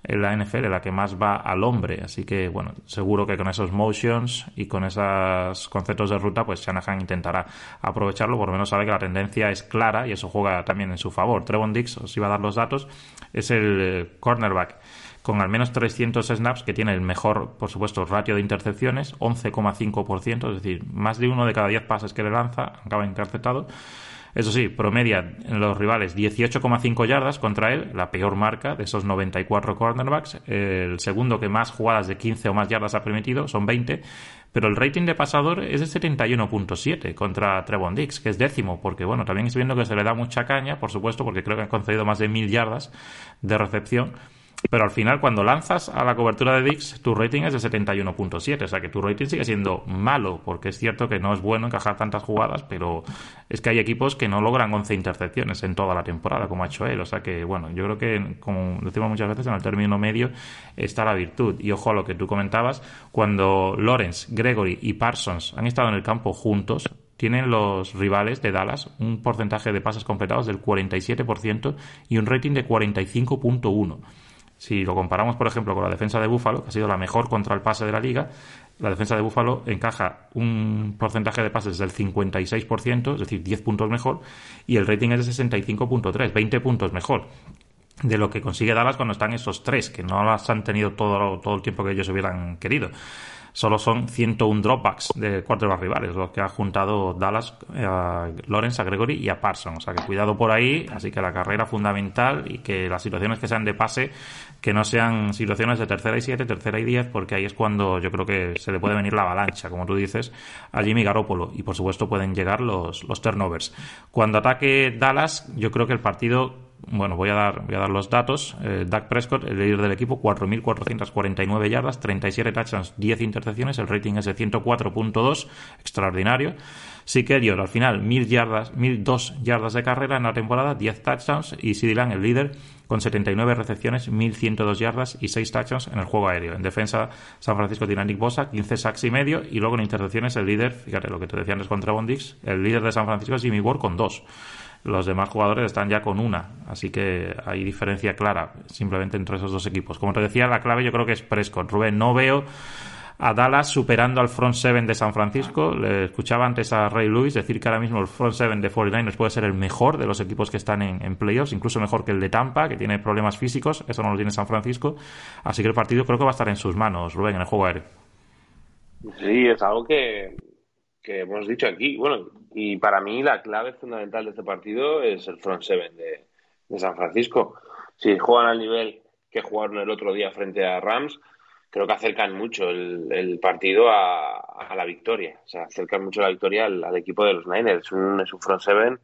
en la NFL, la que más va al hombre. Así que, bueno, seguro que con esos motions y con esos conceptos de ruta, pues Shanahan intentará aprovecharlo. Por lo menos sabe que la tendencia es clara y eso juega también en su favor. Trevon Dix, os iba a dar los datos, es el eh, cornerback con al menos 300 snaps, que tiene el mejor, por supuesto, ratio de intercepciones, 11,5%, es decir, más de uno de cada 10 pases que le lanza acaba interceptado. Eso sí, promedia en los rivales 18,5 yardas contra él, la peor marca de esos 94 cornerbacks. El segundo que más jugadas de 15 o más yardas ha permitido son 20, pero el rating de pasador es de 71.7 contra Trevon Dix, que es décimo, porque bueno, también estoy viendo que se le da mucha caña, por supuesto, porque creo que han concedido más de 1000 yardas de recepción pero al final cuando lanzas a la cobertura de Dix, tu rating es de 71.7, o sea que tu rating sigue siendo malo, porque es cierto que no es bueno encajar tantas jugadas, pero es que hay equipos que no logran 11 intercepciones en toda la temporada, como ha hecho él, o sea que bueno, yo creo que, como decimos muchas veces, en el término medio está la virtud. Y ojo a lo que tú comentabas, cuando Lawrence, Gregory y Parsons han estado en el campo juntos, tienen los rivales de Dallas un porcentaje de pases completados del 47% y un rating de 45.1. Si lo comparamos, por ejemplo, con la defensa de Búfalo, que ha sido la mejor contra el pase de la liga, la defensa de Búfalo encaja un porcentaje de pases del 56%, es decir, 10 puntos mejor, y el rating es de 65.3, 20 puntos mejor de lo que consigue Dallas cuando están esos tres, que no las han tenido todo, todo el tiempo que ellos hubieran querido solo son 101 dropbacks de quarterbacks rivales, los que ha juntado Dallas, eh, a Lawrence, a Gregory y a Parsons. O sea que cuidado por ahí, así que la carrera fundamental y que las situaciones que sean de pase, que no sean situaciones de tercera y siete, tercera y diez, porque ahí es cuando yo creo que se le puede venir la avalancha, como tú dices, a Jimmy Garoppolo. Y por supuesto pueden llegar los, los turnovers. Cuando ataque Dallas, yo creo que el partido bueno, voy a dar, voy a dar los datos. Eh, Prescott, el líder del equipo, 4.449 yardas, 37 touchdowns, 10 intercepciones. El rating es de 104.2, extraordinario. Sí que al final, 1.000 yardas, 1.002 yardas de carrera en la temporada, 10 touchdowns. Y Sid el líder, con 79 recepciones, 1.102 yardas y 6 touchdowns en el juego aéreo. En defensa, San Francisco tiene a Nick Bosa, 15 sacks y medio. Y luego en intercepciones, el líder, fíjate lo que te decía antes contra Bondix, el líder de San Francisco es Jimmy Ward con 2 los demás jugadores están ya con una, así que hay diferencia clara simplemente entre esos dos equipos. Como te decía, la clave yo creo que es Prescott. Rubén, no veo a Dallas superando al front seven de San Francisco. Le escuchaba antes a Ray Lewis decir que ahora mismo el front seven de 49ers puede ser el mejor de los equipos que están en, en, playoffs, incluso mejor que el de Tampa, que tiene problemas físicos. Eso no lo tiene San Francisco. Así que el partido creo que va a estar en sus manos, Rubén, en el juego aéreo. Sí, es algo que, que hemos dicho aquí. Bueno, y para mí la clave fundamental de este partido es el front seven de, San Francisco. Si juegan al nivel que jugaron el otro día frente a Rams, creo que acercan mucho el, partido a, la victoria. O sea, acercan mucho la victoria al, equipo de los Niners. Es un, front seven,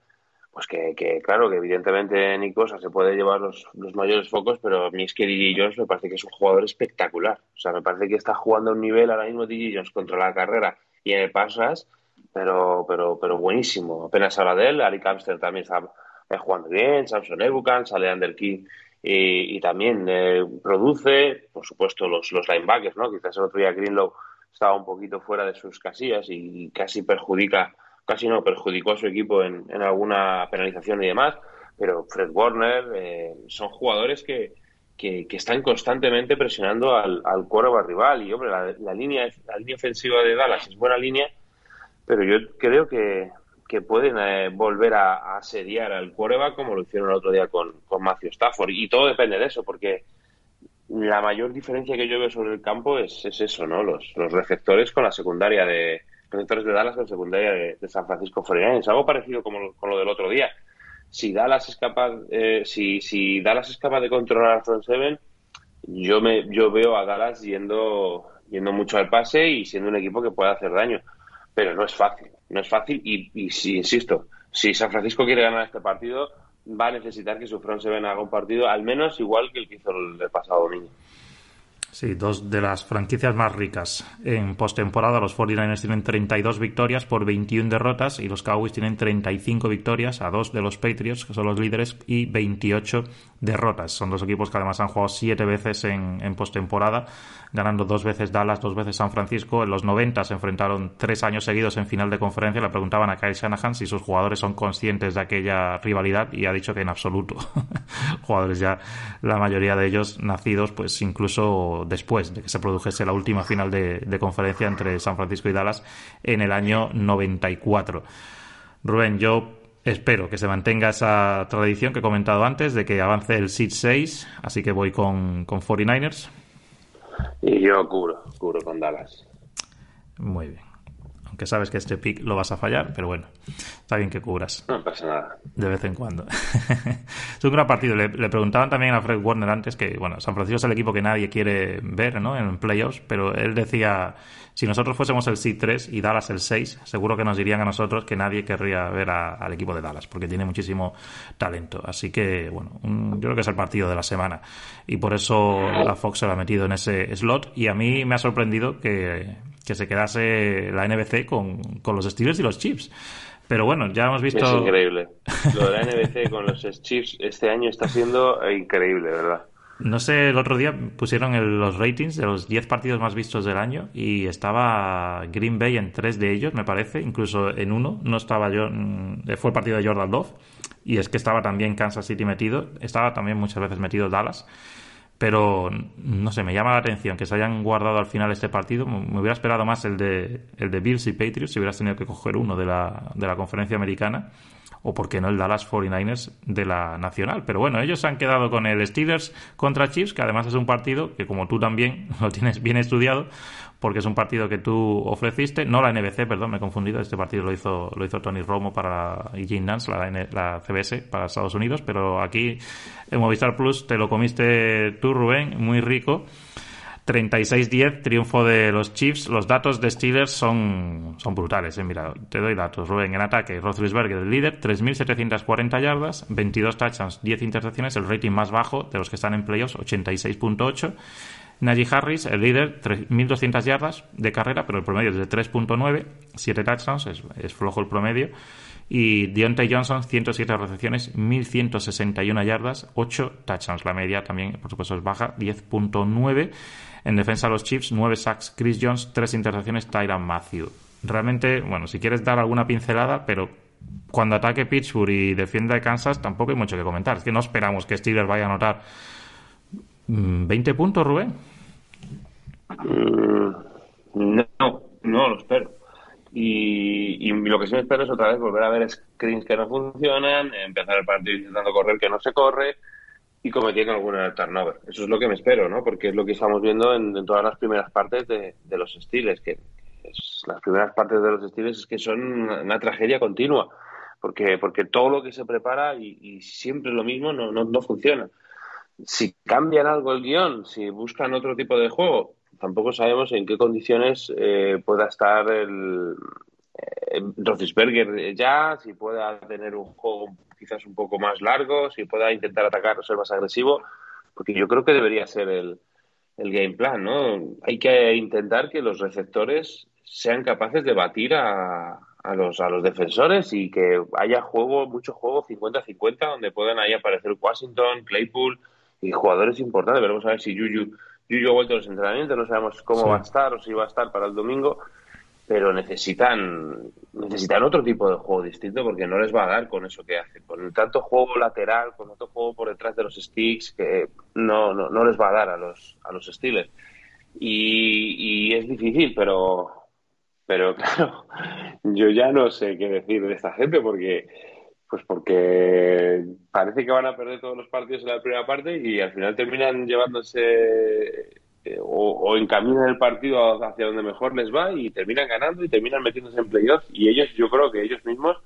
pues que, que, claro, que evidentemente Nicosa se puede llevar los, los mayores focos, pero a mí es que DJ Jones me parece que es un jugador espectacular. O sea, me parece que está jugando a un nivel ahora mismo DJ Jones contra la carrera y en el pasas pero, pero, pero buenísimo. Apenas habla de él. Ari Kamster también está jugando bien. Samson Ebukan, sale Under y, y también eh, produce, por supuesto, los, los linebackers, ¿no? Quizás el otro día Greenlow estaba un poquito fuera de sus casillas y casi perjudica, casi no, perjudicó a su equipo en, en alguna penalización y demás. Pero Fred Warner eh, son jugadores que, que, están constantemente presionando al, al rival. Y, hombre, la, línea, la línea ofensiva de Dallas es buena línea, pero yo creo que, pueden eh, volver a, asediar al quarterback como lo hicieron el otro día con, con Matthew Stafford. Y todo depende de eso, porque la mayor diferencia que yo veo sobre el campo es, es eso, ¿no? Los, los receptores con la secundaria de receptores de Dallas con la secundaria de, San Francisco 49 Algo parecido como con lo del otro día. Si Dallas es capaz, eh, si, si Dallas es capaz de controlar al front seven, yo me, yo veo a Dallas yendo, yendo mucho al pase y siendo un equipo que puede hacer daño pero no es fácil, no es fácil y, si, insisto, si San Francisco quiere ganar este partido, va a necesitar que su front seven haga un partido al menos igual que el que hizo el, pasado domingo. Sí, dos de las franquicias más ricas. En postemporada los 49ers tienen 32 victorias por 21 derrotas y los Cowboys tienen 35 victorias a dos de los Patriots, que son los líderes, y 28 derrotas. Son dos equipos que además han jugado siete veces en, en postemporada, ganando dos veces Dallas, dos veces San Francisco. En los 90 se enfrentaron tres años seguidos en final de conferencia. Le preguntaban a Kyle Shanahan si sus jugadores son conscientes de aquella rivalidad y ha dicho que en absoluto. jugadores ya, la mayoría de ellos nacidos, pues incluso después de que se produjese la última final de, conferencia entre San Francisco y Dallas en el año 94. Rubén, yo espero que se mantenga esa tradición que he comentado antes de que avance el Seed 6, así que voy con, con 49ers. Y yo cubro, cubro con Dallas. Muy bien que sabes que este pick lo vas a fallar, pero bueno, está bien que cubras. No pasa nada. De vez en cuando. es un gran partido. Le, preguntaban también a Fred Warner antes que, bueno, San Francisco es el equipo que nadie quiere ver, ¿no? En playoffs, pero él decía, si nosotros fuésemos el Seed 3 y Dallas el 6, seguro que nos dirían a nosotros que nadie querría ver al equipo de Dallas, porque tiene muchísimo talento. Así que, bueno, yo creo que es el partido de la semana. Y por eso la Fox se lo ha metido en ese slot. Y a mí me ha sorprendido que que se quedase la NBC con, los Steelers y los Chiefs. Pero bueno, ya hemos visto. Es increíble. Lo de la NBC con los Chiefs este año está siendo increíble, ¿verdad? No sé, el otro día pusieron los ratings de los 10 partidos más vistos del año y estaba Green Bay en tres de ellos, me parece, incluso en uno no estaba yo, mm, fue el partido de Jordan Love y es que estaba también Kansas City metido, estaba también muchas veces metido Dallas pero no sé, me llama la atención que se hayan guardado al final este partido. Me hubiera esperado más el de, el de Bills y Patriots si hubieras tenido que coger uno de la, de la conferencia americana o por qué no el Dallas 49ers de la nacional. Pero bueno, ellos se han quedado con el Steelers contra Chiefs, que además es un partido que como tú también lo tienes bien estudiado, porque es un partido que tú ofreciste, no la NBC, perdón, me he confundido, este partido lo hizo, lo hizo Tony Romo para, y Jim Nance, la, la CBS para Estados Unidos, pero aquí en Movistar Plus te lo comiste tú, Rubén, muy rico. 36-10, triunfo de los Chiefs. Los datos de Steelers son, son brutales. Eh. Mira, te doy datos. Rubén, en ataque, Roethlisberger, el líder, 3.740 yardas, 22 touchdowns, 10 intercepciones, el rating más bajo de los que están en playoffs, 86.8. Najee Harris, el líder, 3.200 yardas de carrera, pero el promedio es de 3.9, 7 touchdowns, es, flojo el promedio. Y Deontay Johnson, 107 recepciones, 1.161 yardas, 8 touchdowns. La media también, por supuesto, es baja, 10.9. En defensa los Chiefs, 9 sacks Chris Jones, 3 intercepciones Tyron Matthew. Realmente, bueno, si quieres dar alguna pincelada, pero cuando ataque Pittsburgh y defienda Kansas, tampoco hay mucho que comentar. Es que no esperamos que Steelers vaya a anotar 20 mm, puntos, Rubén. Mm, no, no lo espero. Y, lo que sí me espero es otra vez volver a ver screens que no funcionan, empezar el partido intentando correr que no se corre y cometiendo alguna turnover. Eso es lo que me espero, ¿no? Porque es lo que estamos viendo en, todas las primeras partes de, los estiles, que las primeras partes de los estiles es que son una, tragedia continua, porque porque todo lo que se prepara y, y siempre lo mismo no, no, no funciona si cambian algo el guion, si buscan otro tipo de juego, tampoco sabemos en qué condiciones eh, pueda estar el eh, ya, si pueda tener un juego quizás un poco más largo, si pueda intentar atacar o ser más agresivo, porque yo creo que debería ser el, el game plan, ¿no? Hay que intentar que los receptores sean capaces de batir a, a los, a los defensores y que haya juego, mucho juego 50-50, donde puedan ahí aparecer Washington, Claypool, y jugadores importantes. Veremos a ver si Yuyu, Yuyu ha vuelto a los entrenamientos, no sabemos cómo va a estar o si va a estar para el domingo, pero necesitan necesitan otro tipo de juego distinto porque no les va a dar con eso que hacen. Con tanto juego lateral, con otro juego por detrás de los sticks, que no, no, no les va a dar a los, a los Steelers. Y, y es difícil, pero, pero claro, yo ya no sé qué decir de esta gente porque pues porque parece que van a perder todos los partidos en la primera parte y al final terminan llevándose eh, o, encaminan el partido hacia donde mejor les va y terminan ganando y terminan metiéndose en playoff y ellos, yo creo que ellos mismos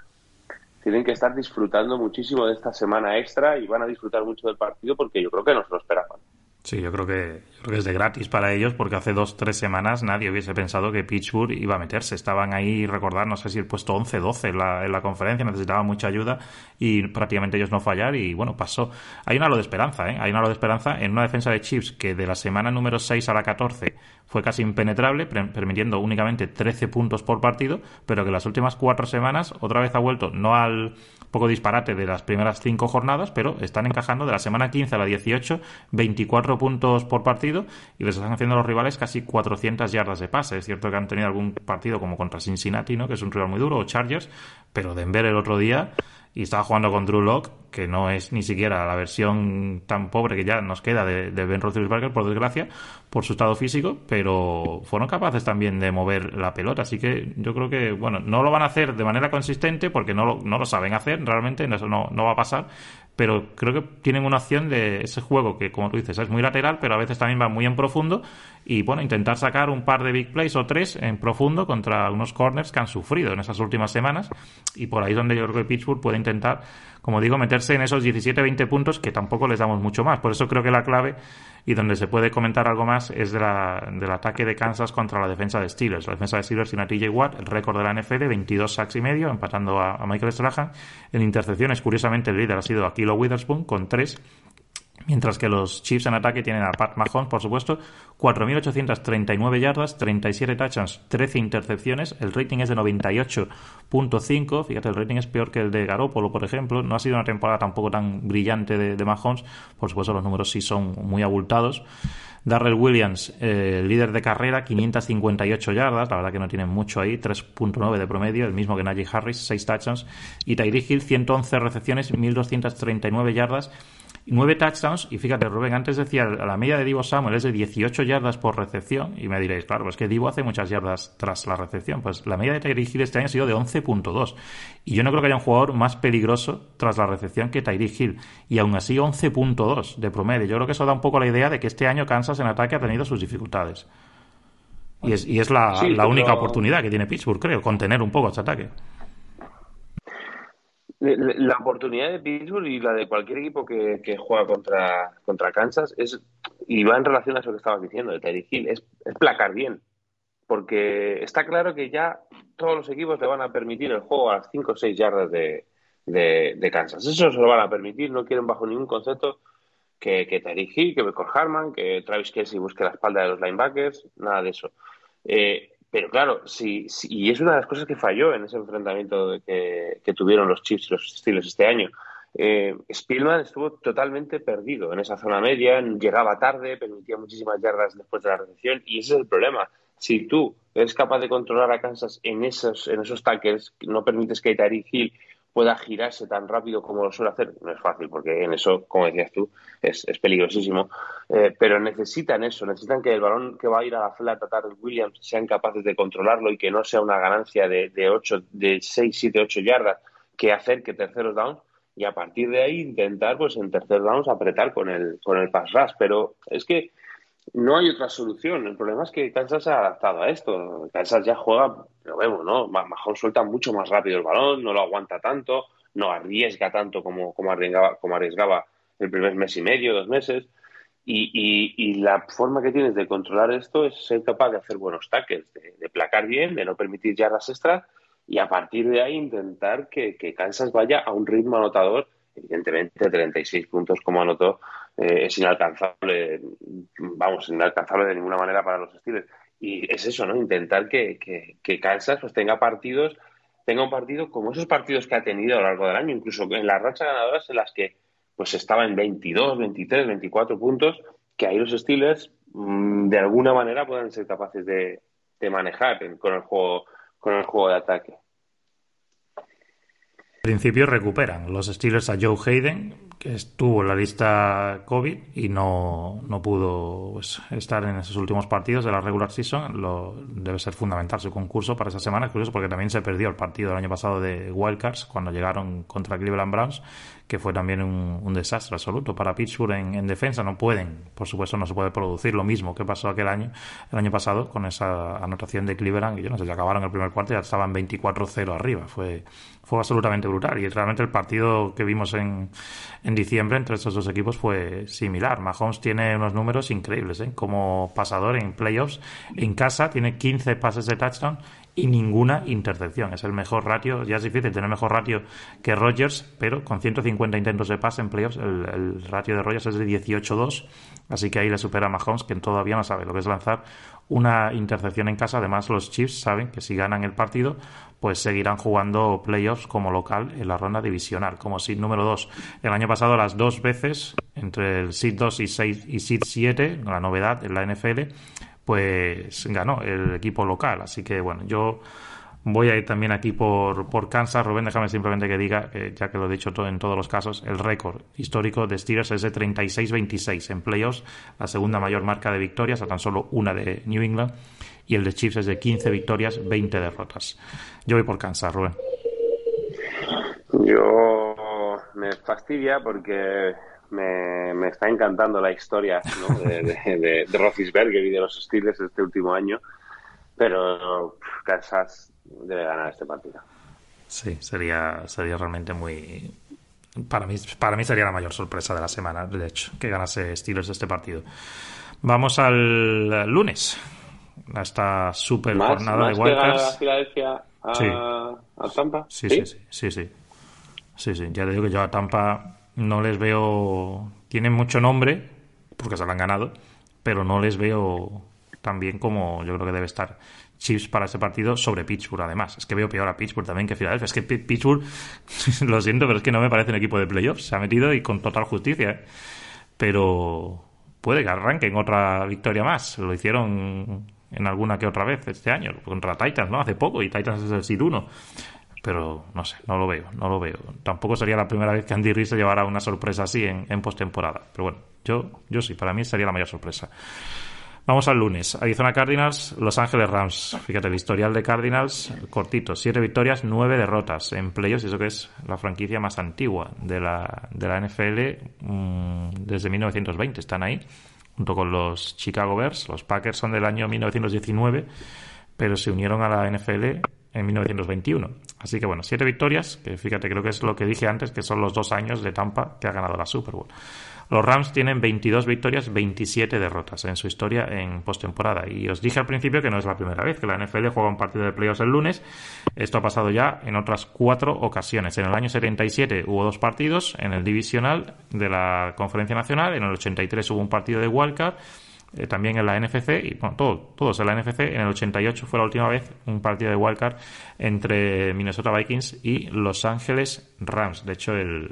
tienen que estar disfrutando muchísimo de esta semana extra y van a disfrutar mucho del partido porque yo creo que no se lo esperaban. Sí, yo creo que, creo es de gratis para ellos porque hace dos, tres semanas nadie hubiese pensado que Pittsburgh iba a meterse. Estaban ahí, recordar, no sé si el puesto 11, 12 en la, en la conferencia, necesitaban mucha ayuda y prácticamente ellos no fallar y bueno, pasó. Hay un halo de esperanza, ¿eh? Hay un halo de esperanza en una defensa de Chiefs que de la semana número 6 a la 14 fue casi impenetrable, permitiendo únicamente 13 puntos por partido, pero que las últimas cuatro semanas otra vez ha vuelto, no al poco disparate de las primeras cinco jornadas, pero están encajando de la semana 15 a la 18 24 puntos por partido y les están haciendo los rivales casi 400 yardas de pase. Es cierto que han tenido algún partido como contra Cincinnati, ¿no? que es un rival muy duro, o Chargers, pero Denver el otro día y estaba jugando con Drew Locke, que no es ni siquiera la versión tan pobre que ya nos queda de, Ben Roethlisberger, por desgracia, por su estado físico, pero fueron capaces también de mover la pelota. Así que yo creo que, bueno, no lo van a hacer de manera consistente porque no lo, no lo saben hacer, realmente eso no, no va a pasar, pero creo que tienen una opción de ese juego que, como tú dices, es muy lateral, pero a veces también va muy en profundo y, bueno, intentar sacar un par de big plays o tres en profundo contra unos corners que han sufrido en esas últimas semanas y por ahí es donde yo creo que Pittsburgh puede intentar, como digo, meterse en esos 17-20 puntos que tampoco les damos mucho más. Por eso creo que la clave y donde se puede comentar algo más es de la, del ataque de Kansas contra la defensa de Steelers. La defensa de Steelers tiene a TJ Watt, el récord de la NFL, 22 sacks y medio, empatando a, Michael Strahan. En intercepciones, curiosamente, el líder ha sido Aquilo Witherspoon con 3 Mientras que los Chiefs en ataque tienen a Pat Mahomes, por supuesto, 4.839 yardas, 37 touchdowns, 13 intercepciones. El rating es de 98.5. Fíjate, el rating es peor que el de Garoppolo, por ejemplo. No ha sido una temporada tampoco tan brillante de, de Mahomes. Por supuesto, los números sí son muy abultados. Darrell Williams, eh, líder de carrera, 558 yardas, la verdad que no tiene mucho ahí, 3.9 de promedio, el mismo que Najee Harris, 6 touchdowns. Y Tyree Hill, 111 recepciones, 1.239 yardas nueve touchdowns. Y fíjate, Rubén, antes decía, la media de Divo Samuel es de 18 yardas por recepción. Y me diréis, claro, es que Divo hace muchas yardas tras la recepción. Pues la media de Tyree Hill este año ha sido de 11.2. Y yo no creo que haya un jugador más peligroso tras la recepción que Tyree Hill. Y aún así 11.2 de promedio. Yo creo que eso da un poco la idea de que este año Kansas en ataque ha tenido sus dificultades. Y es, y es la, la única oportunidad que tiene Pittsburgh, creo, contener un poco este ataque. La oportunidad de Pittsburgh y la de cualquier equipo que, juega contra, contra Kansas es, y va en relación a eso que estabas diciendo de Terry Hill, es, placar bien. Porque está claro que ya todos los equipos le van a permitir el juego a las 5 o 6 yardas de, de, Kansas. Eso se lo van a permitir, no quieren bajo ningún concepto que, que Terry Hill, que Becor Harman, que Travis Kelsey busque la espalda de los linebackers, nada de eso. Eh, pero claro, sí, y es una de las cosas que falló en ese enfrentamiento que, tuvieron los Chiefs y los Steelers este año. Eh, Spielman estuvo totalmente perdido en esa zona media, llegaba tarde, permitía muchísimas yardas después de la recepción y ese es el problema. Si tú eres capaz de controlar a Kansas en esos, en esos tackles, no permites que Tariq Hill pueda girarse tan rápido como lo suele hacer. No es fácil, porque en eso, como decías tú, es, peligrosísimo. Eh, pero necesitan eso, necesitan que el balón que va a ir a la flat a Williams sean capaces de controlarlo y que no sea una ganancia de, de, 8, de 6, 7, 8 yardas que hacer que terceros downs y a partir de ahí intentar pues en tercer downs apretar con el, con el pass rush. Pero es que no hay otra solución. El problema es que Kansas se ha adaptado a esto. Kansas ya juega, lo vemos, ¿no? Mejor suelta mucho más rápido el balón, no lo aguanta tanto, no arriesga tanto como, como, arriesgaba, como arriesgaba el primer mes y medio, dos meses. Y, y, la forma que tienes de controlar esto es ser capaz de hacer buenos tackles, de, placar bien, de no permitir yardas extras y a partir de ahí intentar que, que Kansas vaya a un ritmo anotador evidentemente 36 puntos como anotó eh, es inalcanzable, vamos, inalcanzable de ninguna manera para los Steelers. Y es eso, ¿no? Intentar que, que, Kansas pues, tenga partidos, tenga un partido como esos partidos que ha tenido a lo largo del año, incluso en las rachas ganadoras en las que pues estaba en 22, 23, 24 puntos, que ahí los Steelers mm, de alguna manera puedan ser capaces de, de manejar con el juego con el juego de ataque. En principio recuperan los Steelers a Joe Hayden, que estuvo en la lista COVID y no, no pudo pues, estar en esos últimos partidos de la regular season. Lo, debe ser fundamental su concurso para esa semana. Es curioso porque también se perdió el partido del año pasado de Wildcards cuando llegaron contra Cleveland Browns, que fue también un, desastre absoluto para Pittsburgh en, defensa. No pueden, por supuesto, no se puede producir lo mismo que pasó aquel año, el año pasado, con esa anotación de Cleveland. Y yo no sé, ya acabaron el primer cuarto y ya estaban 24-0 arriba. Fue, fue absolutamente brutal. Y realmente el partido que vimos en en diciembre entre estos dos equipos fue similar. Mahomes tiene unos números increíbles, ¿eh? como pasador en playoffs. En casa tiene 15 pases de touchdown y ninguna intercepción. Es el mejor ratio, ya es difícil tener mejor ratio que Rogers, pero con 150 intentos de pase en playoffs, el, ratio de Rogers es de 18-2, así que ahí le supera a Mahomes, que todavía no sabe lo que es lanzar una intercepción en casa. Además, los Chiefs saben que si ganan el partido, pues seguirán jugando playoffs como local en la ronda divisional, como seed número 2. El año pasado, las dos veces, entre el seed 2 y, 6, y seed 7, la novedad en la NFL, pues ganó el equipo local. Así que bueno, yo voy a ir también aquí por, por Kansas. Rubén, déjame simplemente que diga, ya que lo he dicho todo, en todos los casos, el récord histórico de Steelers es de 36-26 en playoffs, la segunda mayor marca de victorias, a tan solo una de New England, y el de Chiefs es de 15 victorias, 20 derrotas. Yo voy por Kansas, Rubén. Yo me fastidia porque me, está encantando la historia de, de, de, y de los Steelers este último año, pero Kansas debe ganar este partido. Sí, sería, sería realmente muy... Para mí, para mí sería la mayor sorpresa de la semana, de hecho, que ganase Steelers este partido. Vamos al lunes, a esta super jornada de Wildcards. Filadelfia a, sí. a Tampa? Sí, ¿Sí? sí, sí, sí, sí, sí. Ya te digo que yo a Tampa no les veo. Tienen mucho nombre, porque se lo han ganado, pero no les veo tan bien como yo creo que debe estar Chiefs para este partido sobre Pittsburgh, además. Es que veo peor a Pittsburgh también que Filadelfia. Es que Pittsburgh, lo siento, pero es que no me parece un equipo de playoffs. Se ha metido y con total justicia. ¿eh? Pero puede que arranquen otra victoria más. Lo hicieron en alguna que otra vez este año, contra Titans, ¿no? Hace poco, y Titans es el SID 1 pero no sé, no lo veo, no lo veo. Tampoco sería la primera vez que Andy Reid se llevara una sorpresa así en, en postemporada. Pero bueno, yo, yo sí, para mí sería la mayor sorpresa. Vamos al lunes. Arizona Cardinals, Los Ángeles Rams. Fíjate, el historial de Cardinals, cortito. Siete victorias, nueve derrotas en playoffs. Eso que es la franquicia más antigua de la, de la NFL mm, desde 1920. Están ahí, junto con los Chicago Bears. Los Packers son del año 1919, pero se unieron a la NFL en 1921. Así que bueno, siete victorias, que fíjate, creo que es lo que dije antes, que son los dos años de Tampa que ha ganado la Super Bowl. Los Rams tienen 22 victorias, 27 derrotas en su historia en postemporada. Y os dije al principio que no es la primera vez que la NFL juega un partido de playoffs el lunes. Esto ha pasado ya en otras cuatro ocasiones. En el año 77 hubo dos partidos en el divisional de la Conferencia Nacional. En el 83 hubo un partido de wildcard eh, también en la NFC, y bueno, todo, todos en la NFC. En el 88 fue la última vez un partido de wildcard entre Minnesota Vikings y Los Ángeles Rams. De hecho, el,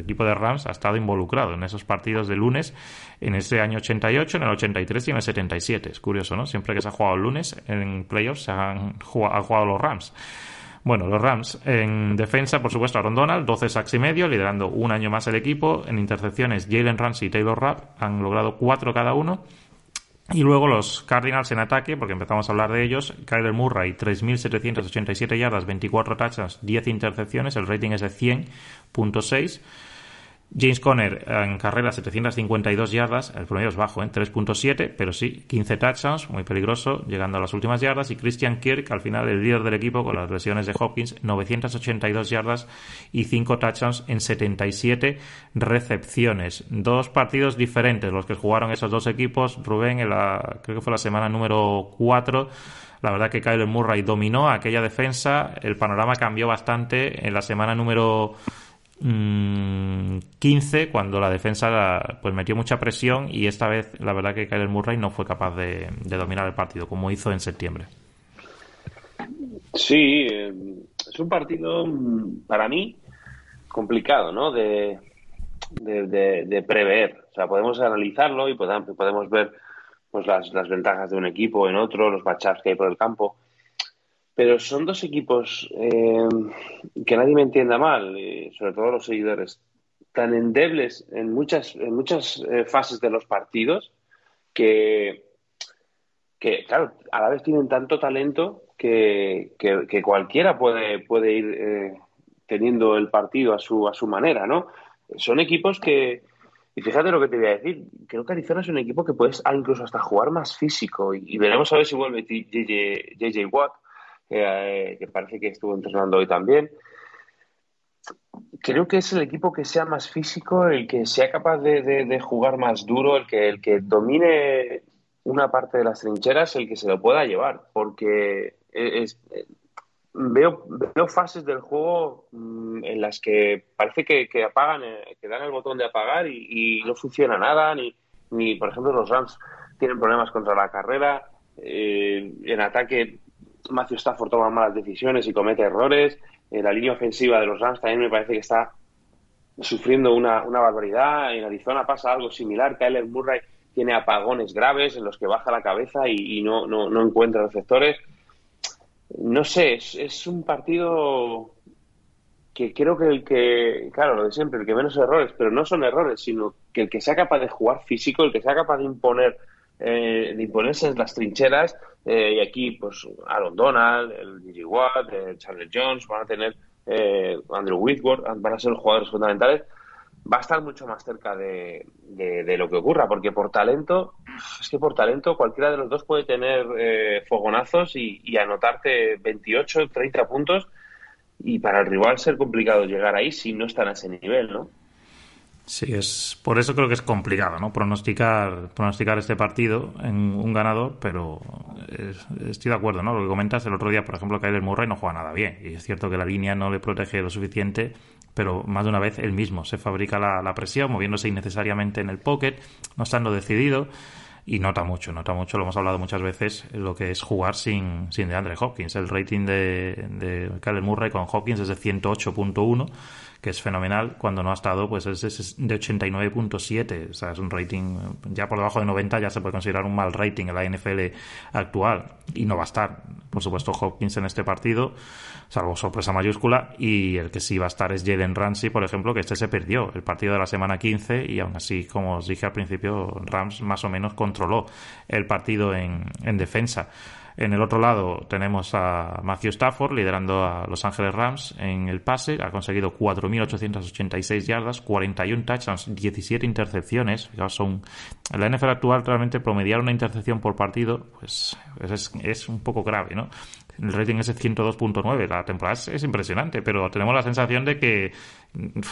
equipo de Rams ha estado involucrado en esos partidos de lunes en ese año 88, en el 83 y en el 77. Es curioso, ¿no? Siempre que se ha jugado el lunes en playoffs se han jugado, los Rams. Bueno, los Rams en defensa, por supuesto, Aaron Donald, 12 sacks y medio, liderando un año más el equipo. En intercepciones, Jalen Ramsey y Taylor Rapp han logrado cuatro cada uno. Y luego los Cardinals en ataque, porque empezamos a hablar de ellos. Kyler Murray, 3.787 yardas, 24 touchdowns, 10 intercepciones. El rating es de 100.6. James Conner en carrera 752 yardas, el promedio es bajo, en ¿eh? 3.7, pero sí, 15 touchdowns, muy peligroso, llegando a las últimas yardas. Y Christian Kirk, al final el líder del equipo con las lesiones de Hopkins, 982 yardas y 5 touchdowns en 77 recepciones. Dos partidos diferentes los que jugaron esos dos equipos. Rubén, en la, creo que fue la semana número 4. La verdad que Kyler Murray dominó aquella defensa. El panorama cambió bastante en la semana número 15 mm, cuando la defensa pues metió mucha presión y esta vez la verdad que Kyler Murray no fue capaz de, dominar el partido como hizo en septiembre. Sí, eh, es un partido mm, para mí complicado, ¿no? De, prever. O sea, podemos analizarlo y podemos, podemos ver pues las, las ventajas de un equipo en otro, los matchups que hay por el campo pero son dos equipos eh, que nadie me entienda mal, eh, sobre todo los seguidores, tan endebles en muchas, en muchas eh, fases de los partidos que, que, claro, a la vez tienen tanto talento que, que, cualquiera puede, puede ir teniendo el partido a su, a su manera, ¿no? Son equipos que, y fíjate lo que te voy a decir, creo que Arizona es un equipo que puedes incluso hasta jugar más físico y, veremos a ver si vuelve JJ Watt eh, que parece que estuvo entrenando hoy también. creo que es el equipo que sea más físico, el que sea capaz de, jugar más duro, el que, el que domine una parte de las trincheras, el que se lo pueda llevar, porque es, veo, veo fases del juego mm, en las que parece que, apagan, eh, que dan el botón de apagar y, no funciona nada, ni, ni por ejemplo los Rams tienen problemas contra la carrera, eh, en ataque Matthew Stafford toma malas decisiones y comete errores, eh, la línea ofensiva de los Rams también me parece que está sufriendo una, una barbaridad, en Arizona pasa algo similar, Kyler Murray tiene apagones graves en los que baja la cabeza y, no, encuentra receptores. No sé, es, un partido que creo que el que, claro, lo de siempre, el que menos errores, pero no son errores, sino que el que sea capaz de jugar físico, el que sea capaz de imponer, eh, de imponerse en las trincheras, eh, y aquí, pues, Aaron Donald, el Gigi Watt, el Charles Jones, van a tener eh, Andrew Whitworth, van a ser jugadores fundamentales, va a estar mucho más cerca de, lo que ocurra, porque por talento, es que por talento cualquiera de los dos puede tener eh, fogonazos y, y, anotarte 28, 30 puntos. Y para el rival ser complicado llegar ahí si no están a ese nivel, ¿no? Sí, es por eso creo que es complicado, ¿no? Pronosticar, pronosticar este partido en un ganador, pero estoy de acuerdo, ¿no? Lo que comentas el otro día, por ejemplo, el Murray no juega nada bien y es cierto que la línea no le protege lo suficiente pero más de una vez él mismo se fabrica la, presión, moviéndose innecesariamente en el pocket, no estando decidido y nota mucho, nota mucho, lo hemos hablado muchas veces, lo que es jugar sin, sin DeAndre Hopkins. El rating de, de Kyler Murray con Hopkins es de 108.1 que es fenomenal. Cuando no ha estado, pues es, de 89.7. O sea, es un rating ya por debajo de 90, ya se puede considerar un mal rating en la NFL actual. Y no va a estar, por supuesto, Hopkins en este partido, salvo sorpresa mayúscula. Y el que sí va a estar es Jalen Ramsey, por ejemplo, que este se perdió el partido de la semana 15 y aún así, como os dije al principio, Rams más o menos controló el partido en, en defensa. En el otro lado tenemos a Matthew Stafford liderando a Los Ángeles Rams en el pase. Ha conseguido 4.886 yardas, 41 touchdowns, 17 intercepciones. Son, en la NFL actual realmente promediar una intercepción por partido pues es, un poco grave, ¿no? El rating es 102.9. La temporada es, impresionante, pero tenemos la sensación de que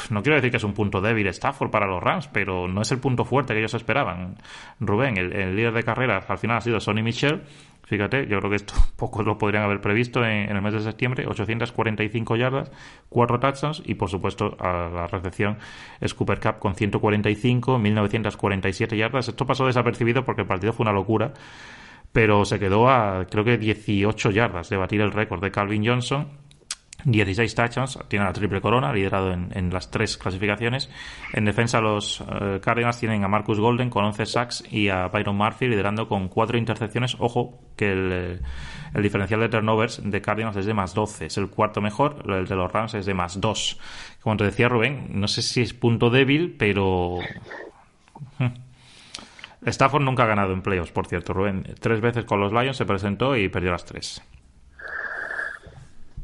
no quiero decir que es un punto débil Stafford para los Rams, pero no es el punto fuerte que ellos esperaban. Rubén, el, el líder de carrera al final ha sido Sonny Michel Fíjate, yo creo que esto pocos lo podrían haber previsto en, el mes de septiembre. 845 yardas, 4 touchdowns y, por supuesto, a la recepción es Cup con 145, 1947 yardas. Esto pasó desapercibido porque el partido fue una locura, pero se quedó a creo que 18 yardas de batir el récord de Calvin Johnson 16 touchdowns, tiene la triple corona, liderado en, las tres clasificaciones. En defensa, los eh, Cardinals tienen a Marcus Golden con 11 sacks y a Byron Murphy liderando con 4 intercepciones. Ojo, que eh, el, diferencial de turnovers de Cardinals es de más 12, es el cuarto mejor, el de los Rams es de más 2. Como te decía Rubén, no sé si es punto débil, pero. Hmm. Stafford nunca ha ganado en playoffs, por cierto, Rubén. Tres veces con los Lions se presentó y perdió las tres.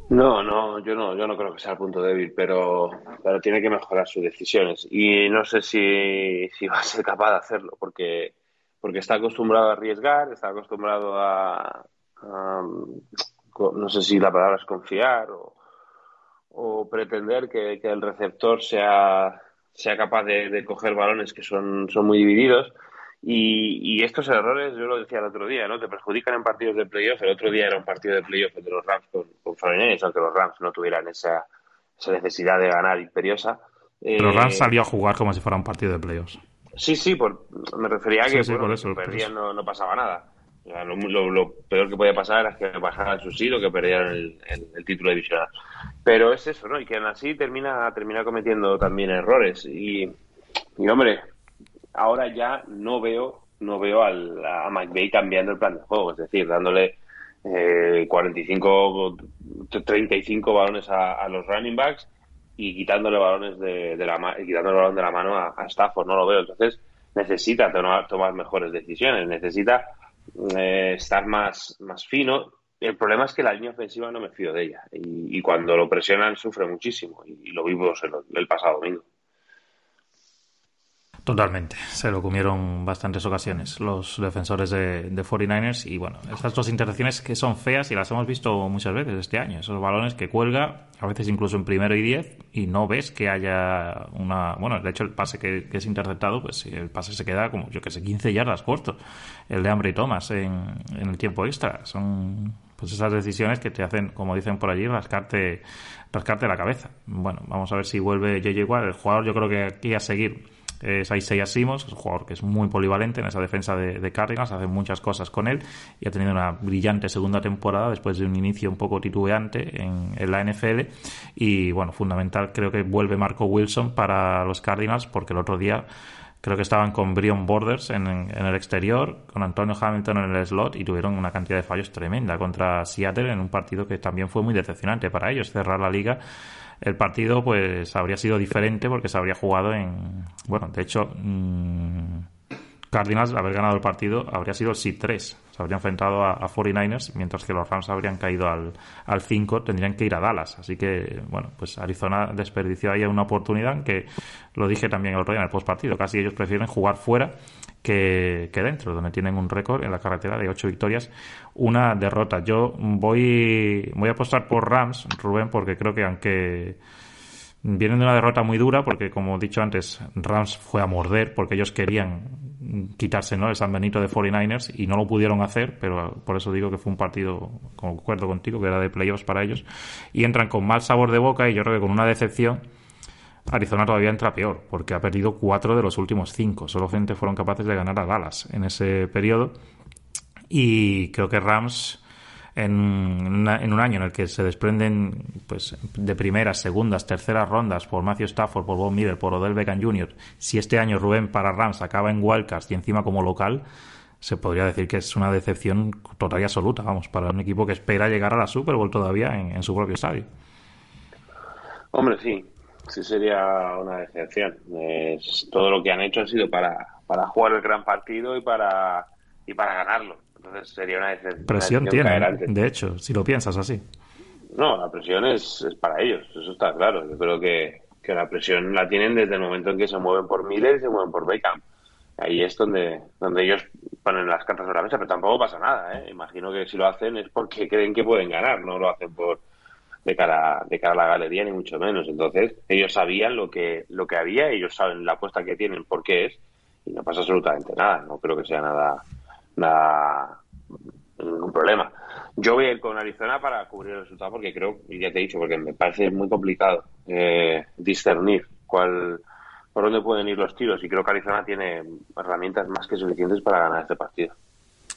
No, no, yo no, yo no creo que sea el punto débil, pero, pero tiene que mejorar sus decisiones. Y no sé si, si va a ser capaz de hacerlo, porque, porque está acostumbrado a arriesgar, está acostumbrado a, no sé si la palabra es confiar o, o pretender que, que, el receptor sea, sea capaz de, de coger balones que son, son muy divididos. Y, estos errores, yo lo decía el otro día, ¿no? Te perjudican en partidos de playoff. El otro día era un partido de playoff entre los Rams con, con aunque los Rams no tuvieran esa, esa necesidad de ganar imperiosa. Pero Rams eh, salió a jugar como si fuera un partido de playoffs. Sí, sí, por, me refería a que si perdían no, no, pasaba nada. lo, peor que podía pasar era que pasaran su sitio, que perdieran el, el, título divisional. Pero es eso, ¿no? Y que aún así termina, termina cometiendo también errores. Y, y hombre, ahora ya no veo no veo al, a McVeigh cambiando el plan de juego, es decir, dándole eh, 45, 35 balones a, los running backs y quitándole balones de, la quitando el balón de la mano a, Stafford, no lo veo. Entonces necesita tomar, tomar mejores decisiones, necesita eh, estar más, más fino. El problema es que la línea ofensiva no me fío de ella y, cuando lo presionan sufre muchísimo y, lo vimos el pasado domingo. Totalmente, se lo comieron bastantes ocasiones los defensores de, 49ers y bueno, estas dos interacciones que son feas y las hemos visto muchas veces este año, esos balones que cuelga, a veces incluso en primero y diez y no ves que haya una, bueno, de hecho el pase que, es interceptado, pues el pase se queda como, yo que sé, 15 yardas corto, el de Ambry Thomas en, en el tiempo extra, son pues esas decisiones que te hacen, como dicen por allí, rascarte, rascarte la cabeza. Bueno, vamos a ver si vuelve JJ Watt, el jugador yo creo que aquí a seguir es Isaiah Simons, es un jugador que es muy polivalente en esa defensa de, Cardinals, hace muchas cosas con él y ha tenido una brillante segunda temporada después de un inicio un poco titubeante en, en la NFL. Y bueno, fundamental, creo que vuelve Marco Wilson para los Cardinals porque el otro día creo que estaban con Brion Borders en, el exterior, con Antonio Hamilton en el slot y tuvieron una cantidad de fallos tremenda contra Seattle en un partido que también fue muy decepcionante para ellos, cerrar la liga el partido pues habría sido diferente porque se habría jugado en... Bueno, de hecho, mmm, Cardinals, haber ganado el partido, habría sido el SID 3. Se habría enfrentado a, 49ers, mientras que los Rams habrían caído al, al 5, tendrían que ir a Dallas. Así que, bueno, pues Arizona desperdició ahí una oportunidad que lo dije también el otro día en el postpartido. Casi ellos prefieren jugar fuera que, dentro, donde tienen un récord en la carretera de ocho victorias, una derrota. Yo voy, voy a apostar por Rams, Rubén, porque creo que aunque vienen de una derrota muy dura, porque como he dicho antes, Rams fue a morder porque ellos querían quitarse ¿no? el San Benito de 49ers y no lo pudieron hacer, pero por eso digo que fue un partido, concuerdo contigo, que era de playoffs para ellos, y entran con mal sabor de boca y yo creo que con una decepción Arizona todavía entra peor, porque ha perdido cuatro de los últimos cinco. Solamente fueron capaces de ganar a Dallas en ese periodo. Y creo que Rams, en, un año en el que se desprenden pues, de primeras, segundas, terceras rondas por Matthew Stafford, por Bob Miller, por Odell Beckham Jr., si este año Rubén para Rams acaba en Wildcats y encima como local, se podría decir que es una decepción total y absoluta, vamos, para un equipo que espera llegar a la Super Bowl todavía en su propio estadio. Hombre, sí, sí sería una decepción. todo lo que han hecho ha sido para, para jugar el gran partido y para, y para ganarlo. Entonces sería una decepción. Presión tiene, de hecho, si lo piensas así. No, la presión es, es para ellos, eso está claro. Yo creo que, que la presión la tienen desde el momento en que se mueven por Miller y se mueven por Beckham. Ahí es donde, donde ellos ponen las cartas sobre la mesa, pero tampoco pasa nada. ¿eh? Imagino que si lo hacen es porque creen que pueden ganar, no lo hacen por, de cara, de cara a la galería, ni mucho menos. Entonces, ellos sabían lo que, lo que había, ellos saben la apuesta que tienen, por qué es, y no pasa absolutamente nada. No creo que sea nada, nada, ningún problema. Yo voy a ir con Arizona para cubrir el resultado porque creo, y ya te he dicho, porque me parece muy complicado eh, discernir cuál, por dónde pueden ir los tiros, y creo que Arizona tiene herramientas más que suficientes para ganar este partido.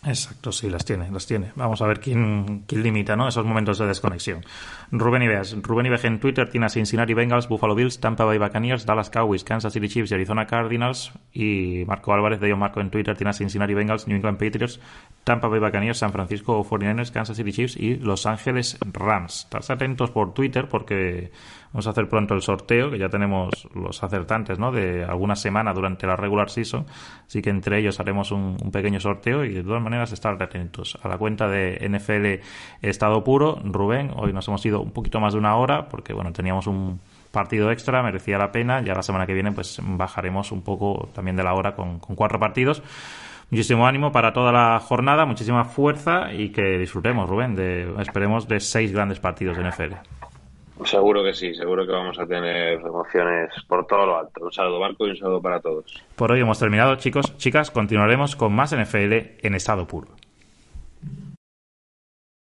Exacto, sí, las tiene, las tiene. Vamos a ver quién, quién limita ¿no? esos momentos de desconexión. Rubén Ibeas. Rubén Ibeas en Twitter tiene a Cincinnati Bengals, Buffalo Bills, Tampa Bay Buccaneers, Dallas Cowboys, Kansas City Chiefs y Arizona Cardinals. Y Marco Álvarez de Yo Marco en Twitter tiene a Cincinnati Bengals, New England Patriots, Tampa Bay Buccaneers, San Francisco 49ers, Kansas City Chiefs y Los Ángeles Rams. Estás atentos por Twitter porque Vamos a hacer pronto el sorteo, que ya tenemos los acertantes, ¿no? De alguna semana durante la regular season. Así que entre ellos haremos un, pequeño sorteo y de todas maneras estar atentos a la cuenta de NFL Estado Puro. Rubén, hoy nos hemos ido un poquito más de una hora porque, bueno, teníamos un partido extra, merecía la pena. Ya la semana que viene, pues bajaremos un poco también de la hora con, con cuatro partidos muchísimo ánimo para toda la jornada, muchísima fuerza y que disfrutemos, Rubén, de, esperemos de seis grandes partidos de NFL. Seguro que sí, seguro que vamos a tener emociones por todo lo alto. Un saludo Marco y un saludo para todos. Por hoy hemos terminado, chicos, chicas, continuaremos con más NFL en estado puro.